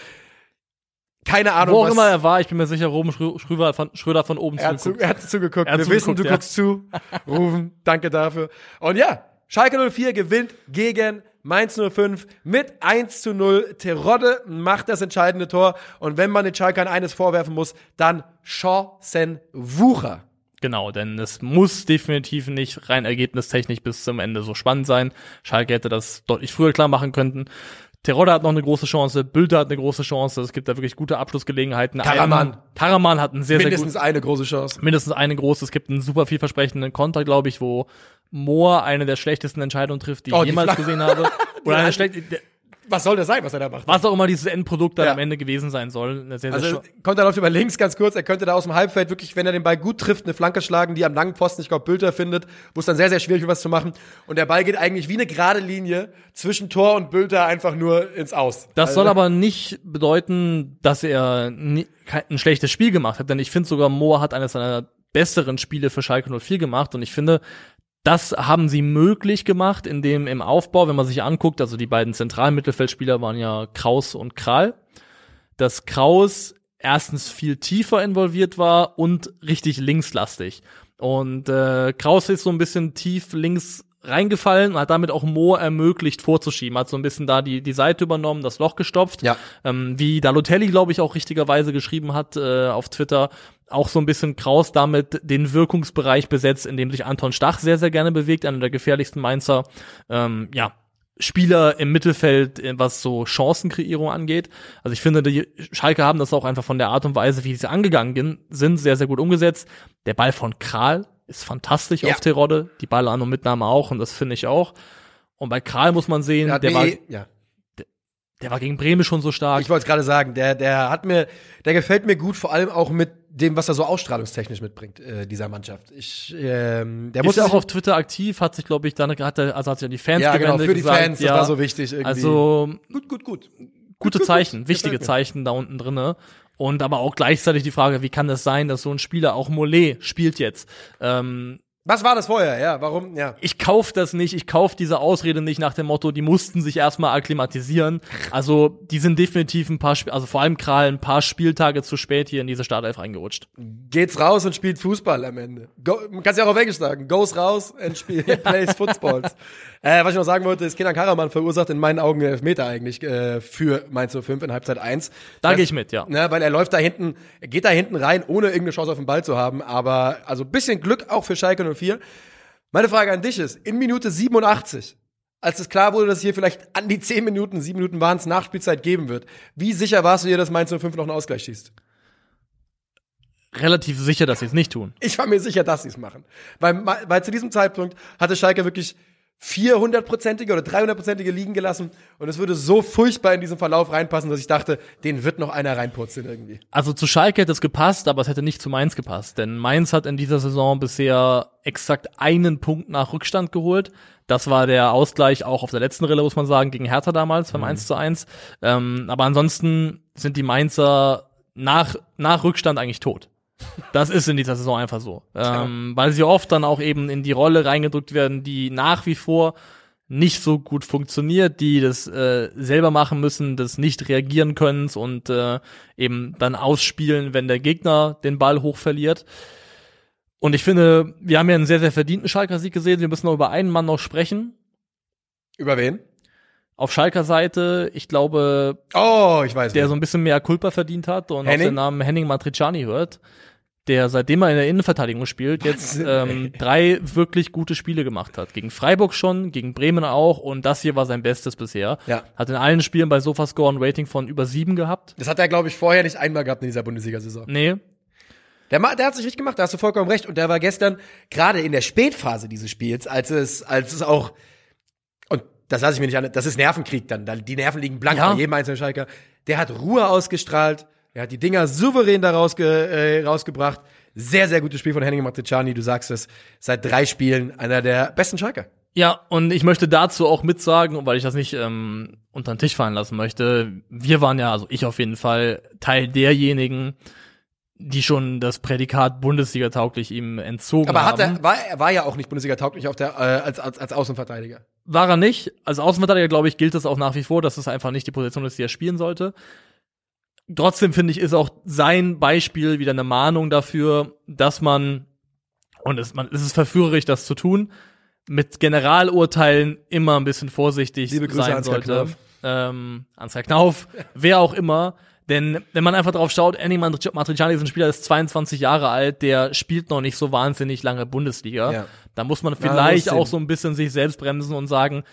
Keine Ahnung,
Wo auch immer er war, ich bin mir sicher, Ruben Schrö- Schröder von, Schröder von oben
Er hat, zu,
zugeguckt.
er hat zugeguckt.
Er hat
Wir wissen, du
zugeguckt, ja.
guckst zu. Rufen, danke dafür. Und ja, Schalke 04 gewinnt gegen Mainz 05 mit 1 zu 0. Terodde macht das entscheidende Tor. Und wenn man den Schalkern eines vorwerfen muss, dann Chancenwucher.
Genau, denn es muss definitiv nicht rein ergebnistechnisch bis zum Ende so spannend sein. Schalke hätte das deutlich früher klar machen können. Terodde hat noch eine große Chance, Bülter hat eine große Chance, es gibt da wirklich gute Abschlussgelegenheiten.
Karaman.
Karaman hat einen sehr, sehr
Mindestens
guten,
eine große Chance.
mindestens eine große, es gibt einen super vielversprechenden Konter, glaube ich, wo Moore eine der schlechtesten Entscheidungen trifft, die ich
Oh, die
jemals
Fla-
gesehen habe. Oder eine schlechte,
Was soll das sein, was er da macht?
was auch immer dieses Endprodukt dann
Ja.
am Ende gewesen sein soll. Sehr, sehr
Also
scho-
kommt er läuft über links ganz kurz. Er könnte da aus dem Halbfeld wirklich, wenn er den Ball gut trifft, eine Flanke schlagen, die am langen Pfosten, ich glaube, Bülter findet, wo es dann sehr, sehr schwierig wird, was zu machen. Und der Ball geht eigentlich wie eine gerade Linie zwischen Tor und Bülter einfach nur ins Aus.
Das
Also-
soll aber nicht bedeuten, dass er nie, ein schlechtes Spiel gemacht hat, denn ich finde sogar Moore hat eines seiner besseren Spiele für Schalke 04 gemacht und ich finde, das haben sie möglich gemacht, indem im Aufbau, wenn man sich anguckt, also die beiden zentralen Mittelfeldspieler waren ja Kraus und Kral, dass Kraus erstens viel tiefer involviert war und richtig linkslastig. Und äh, Kraus ist so ein bisschen tief links reingefallen und hat damit auch Moore ermöglicht vorzuschieben, hat so ein bisschen da die, die Seite übernommen, das Loch gestopft.
Ja.
Ähm, wie Dalotelli, glaube ich, auch richtigerweise geschrieben hat äh, auf Twitter, auch so ein bisschen Kraus damit den Wirkungsbereich besetzt, in dem sich Anton Stach sehr, sehr gerne bewegt, einer der gefährlichsten Mainzer. Ähm, ja, Spieler im Mittelfeld, äh, was so Chancenkreierung angeht. Also ich finde, die Schalke haben das auch einfach von der Art und Weise, wie sie angegangen sind, sehr, sehr gut umgesetzt. Der Ball von Kral ist fantastisch
Ja.
auf Terodde, die Ballan und Mitnahme auch und das finde ich auch. Und bei Kral muss man sehen,
Der hat
der
mir
war,
eh- ja.
Der war gegen Bremen schon so stark.
Ich wollte es gerade sagen, der, der hat mir, der gefällt mir gut, vor allem auch mit dem, was er so ausstrahlungstechnisch mitbringt, äh, dieser Mannschaft. Ich, ähm, der muss
ist ja auch auf Twitter aktiv, hat sich, glaube ich, dann hat er, also hat sich an die Fans
ja, genau,
gewendet,
für die
gesagt,
Fans,
ja,
das war so wichtig irgendwie.
Also
gut, gut, gut.
gute
gut,
Zeichen,
gut.
wichtige. Zeichen da unten drinne. Und aber auch gleichzeitig die Frage, wie kann das sein, dass so ein Spieler, auch Mollet, spielt jetzt. Ähm,
Was war das vorher? Ja, warum? Ja.
ich kauf das nicht, ich kauf diese Ausrede nicht nach dem Motto, die mussten sich erstmal akklimatisieren. Also, die sind definitiv ein paar, Sp also vor allem Kral ein paar Spieltage zu spät hier in diese Startelf reingerutscht.
Geht's raus und spielt Fußball am Ende. Go, man kann es ja auch auf Englisch sagen. Goes raus and spiel, plays Footballs. Äh, was ich noch sagen wollte, ist Kenan Karaman verursacht in meinen Augen Elfmeter eigentlich äh, für Mainz 05 in Halbzeit 1.
Da gehe ich mit, ja.
Ne, weil er läuft da hinten, er geht da hinten rein, ohne irgendeine Chance auf den Ball zu haben. Aber also bisschen Glück auch für Schalke 04. Meine Frage an dich ist, in Minute 87, als es klar wurde, dass hier vielleicht an die 10 Minuten, 7 Minuten waren es, Nachspielzeit geben wird, wie sicher warst du dir, dass Mainz 05 noch einen Ausgleich schießt?
Relativ sicher, dass sie es nicht tun.
Ich war mir sicher, dass sie es machen. Weil, weil zu diesem Zeitpunkt hatte Schalke wirklich 400-prozentige oder 300-prozentige liegen gelassen und es würde so furchtbar in diesen Verlauf reinpassen, dass ich dachte, den wird noch einer reinpurzeln irgendwie.
Also zu Schalke hätte es gepasst, aber es hätte nicht zu Mainz gepasst. Denn Mainz hat in dieser Saison bisher exakt einen Punkt nach Rückstand geholt. Das war der Ausgleich auch auf der letzten Rille, muss man sagen, gegen Hertha damals beim 1 zu 1. Ähm, aber ansonsten sind die Mainzer nach, nach Rückstand eigentlich tot. Das ist in dieser Saison einfach so. Ähm, weil sie oft dann auch eben in die Rolle reingedrückt werden, die nach wie vor nicht so gut funktioniert, die das äh, selber machen müssen, das nicht reagieren können und äh, eben dann ausspielen, wenn der Gegner den Ball hoch verliert. Und ich finde, wir haben ja einen sehr, sehr verdienten Schalker Sieg gesehen. Wir müssen noch über einen Mann noch sprechen.
Über wen?
Auf Schalker Seite, ich glaube,
Oh, ich weiß.
der
wen.
so ein bisschen mehr Culpa verdient hat und auf
Henning?
den Namen Henning Matriciani hört, der seitdem er in der Innenverteidigung spielt, jetzt ähm, drei wirklich gute Spiele gemacht hat. Gegen Freiburg schon, gegen Bremen auch und das hier war sein Bestes bisher.
Ja.
Hat in allen Spielen bei Sofascore ein Rating von über sieben gehabt.
Das hat er, glaube ich, vorher nicht einmal gehabt in dieser Bundesliga-Saison.
Nee,
Der, der hat sich richtig gemacht, da hast du vollkommen recht. Und der war gestern, gerade in der Spätphase dieses Spiels, als es, als es auch, das lasse ich mir nicht an, das ist Nervenkrieg dann, da- die Nerven liegen blank
Ja.
bei jedem einzelnen Schalker. Der hat Ruhe ausgestrahlt, der hat die Dinger souverän da rausge, äh, rausgebracht. Sehr, sehr gutes Spiel von Henning Matriciani, du sagst es, seit drei Spielen einer der besten Schalker.
Ja, und ich möchte dazu auch mitsagen, weil ich das nicht ähm, unter den Tisch fallen lassen möchte, wir waren ja, also ich auf jeden Fall, Teil derjenigen, die schon das Prädikat Bundesliga tauglich ihm entzogen
Aber
haben.
hat er, war, er war ja auch nicht Bundesliga tauglich auf der, äh, als, als, als Außenverteidiger.
War er nicht. Als Außenverteidiger, glaube ich, gilt das auch nach wie vor, dass es einfach nicht die Position ist, die er spielen sollte. Trotzdem finde ich, ist auch sein Beispiel wieder eine Mahnung dafür, dass man, und es, man, es ist verführerisch, das zu tun, mit Generalurteilen immer ein bisschen vorsichtig
Liebe Grüße,
sein sollte.
Knauf.
Ähm, Ansgar Knauf, wer auch immer. Denn wenn man einfach drauf schaut, Andy Matric- Matriciani ist ein Spieler, der ist 22 Jahre alt, der spielt noch nicht so wahnsinnig lange Bundesliga.
Ja.
Da muss man vielleicht auch
den-
so ein bisschen sich selbst bremsen und sagen,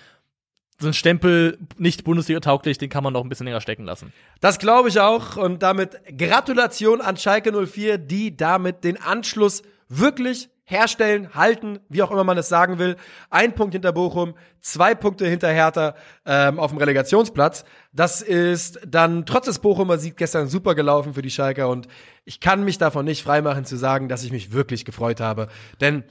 so ein Stempel nicht Bundesliga tauglich, den kann man noch ein bisschen länger stecken lassen.
Das glaube ich auch. Und damit Gratulation an Schalke 04, die damit den Anschluss wirklich herstellen, halten, wie auch immer man es sagen will. Ein Punkt hinter Bochum, zwei Punkte hinter Hertha ähm, auf dem Relegationsplatz. Das ist dann trotz des Bochumer Sieg gestern super gelaufen für die Schalker und ich kann mich davon nicht freimachen zu sagen, dass ich mich wirklich gefreut habe. Denn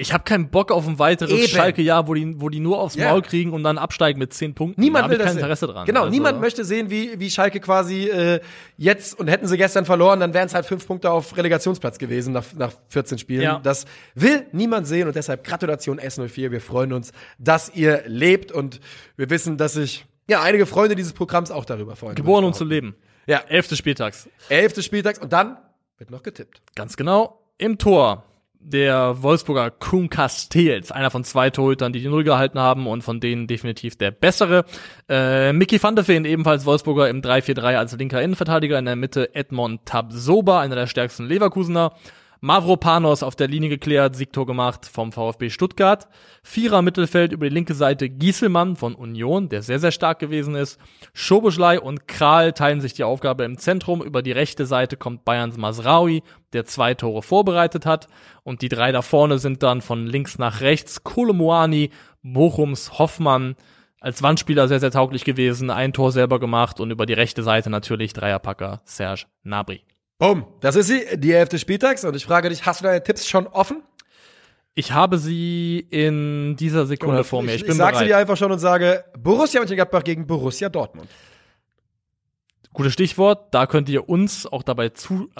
Ich habe keinen Bock auf ein weiteres. Schalke-Jahr, wo die, wo die nur aufs
Ja.
Maul kriegen und dann absteigen mit 10 Punkten.
Niemand
da
will
ich
das
kein
sehen.
Interesse dran.
Genau,
Also,
niemand möchte sehen, wie, wie Schalke quasi äh, jetzt und hätten sie gestern verloren, dann wären es halt fünf Punkte auf Relegationsplatz gewesen nach, nach 14 Spielen.
Ja.
Das will niemand sehen und deshalb Gratulation S04. Wir freuen uns, dass ihr lebt und wir wissen, dass sich ja einige Freunde dieses Programms auch darüber freuen.
Geboren um zu leben.
Ja.
Elfte Spieltags.
Elfte Spieltags und dann wird noch getippt.
Ganz genau. Im Tor der Wolfsburger Kuhn Castells, einer von zwei Torhütern, die die Null gehalten haben und von denen definitiv der bessere. Äh, Mickey van de Veen, ebenfalls Wolfsburger im 3-4-3 als linker Innenverteidiger, in der Mitte Edmond Tabsoba, einer der stärksten Leverkusener. Mavropanos auf der Linie geklärt, Siegtor gemacht vom VfB Stuttgart. Vierer Mittelfeld über die linke Seite Gieselmann von Union, der sehr, sehr stark gewesen ist. Schoboschlei und Kral teilen sich die Aufgabe im Zentrum. Über die rechte Seite kommt Bayerns Masraui, der zwei Tore vorbereitet hat. Und die drei da vorne sind dann von links nach rechts Kolomoani, Bochums Hoffmann, als Wandspieler sehr, sehr tauglich gewesen, ein Tor selber gemacht und über die rechte Seite natürlich Dreierpacker Serge Nabri.
Bumm, das ist sie, die elfte Spieltags und ich frage dich, hast du deine Tipps schon offen?
Ich habe sie in dieser Sekunde vor mir. Ich, bin
ich sag sie dir einfach schon und sage Borussia Mönchengladbach gegen Borussia Dortmund.
Gutes Stichwort, da könnt ihr uns auch dabei zu,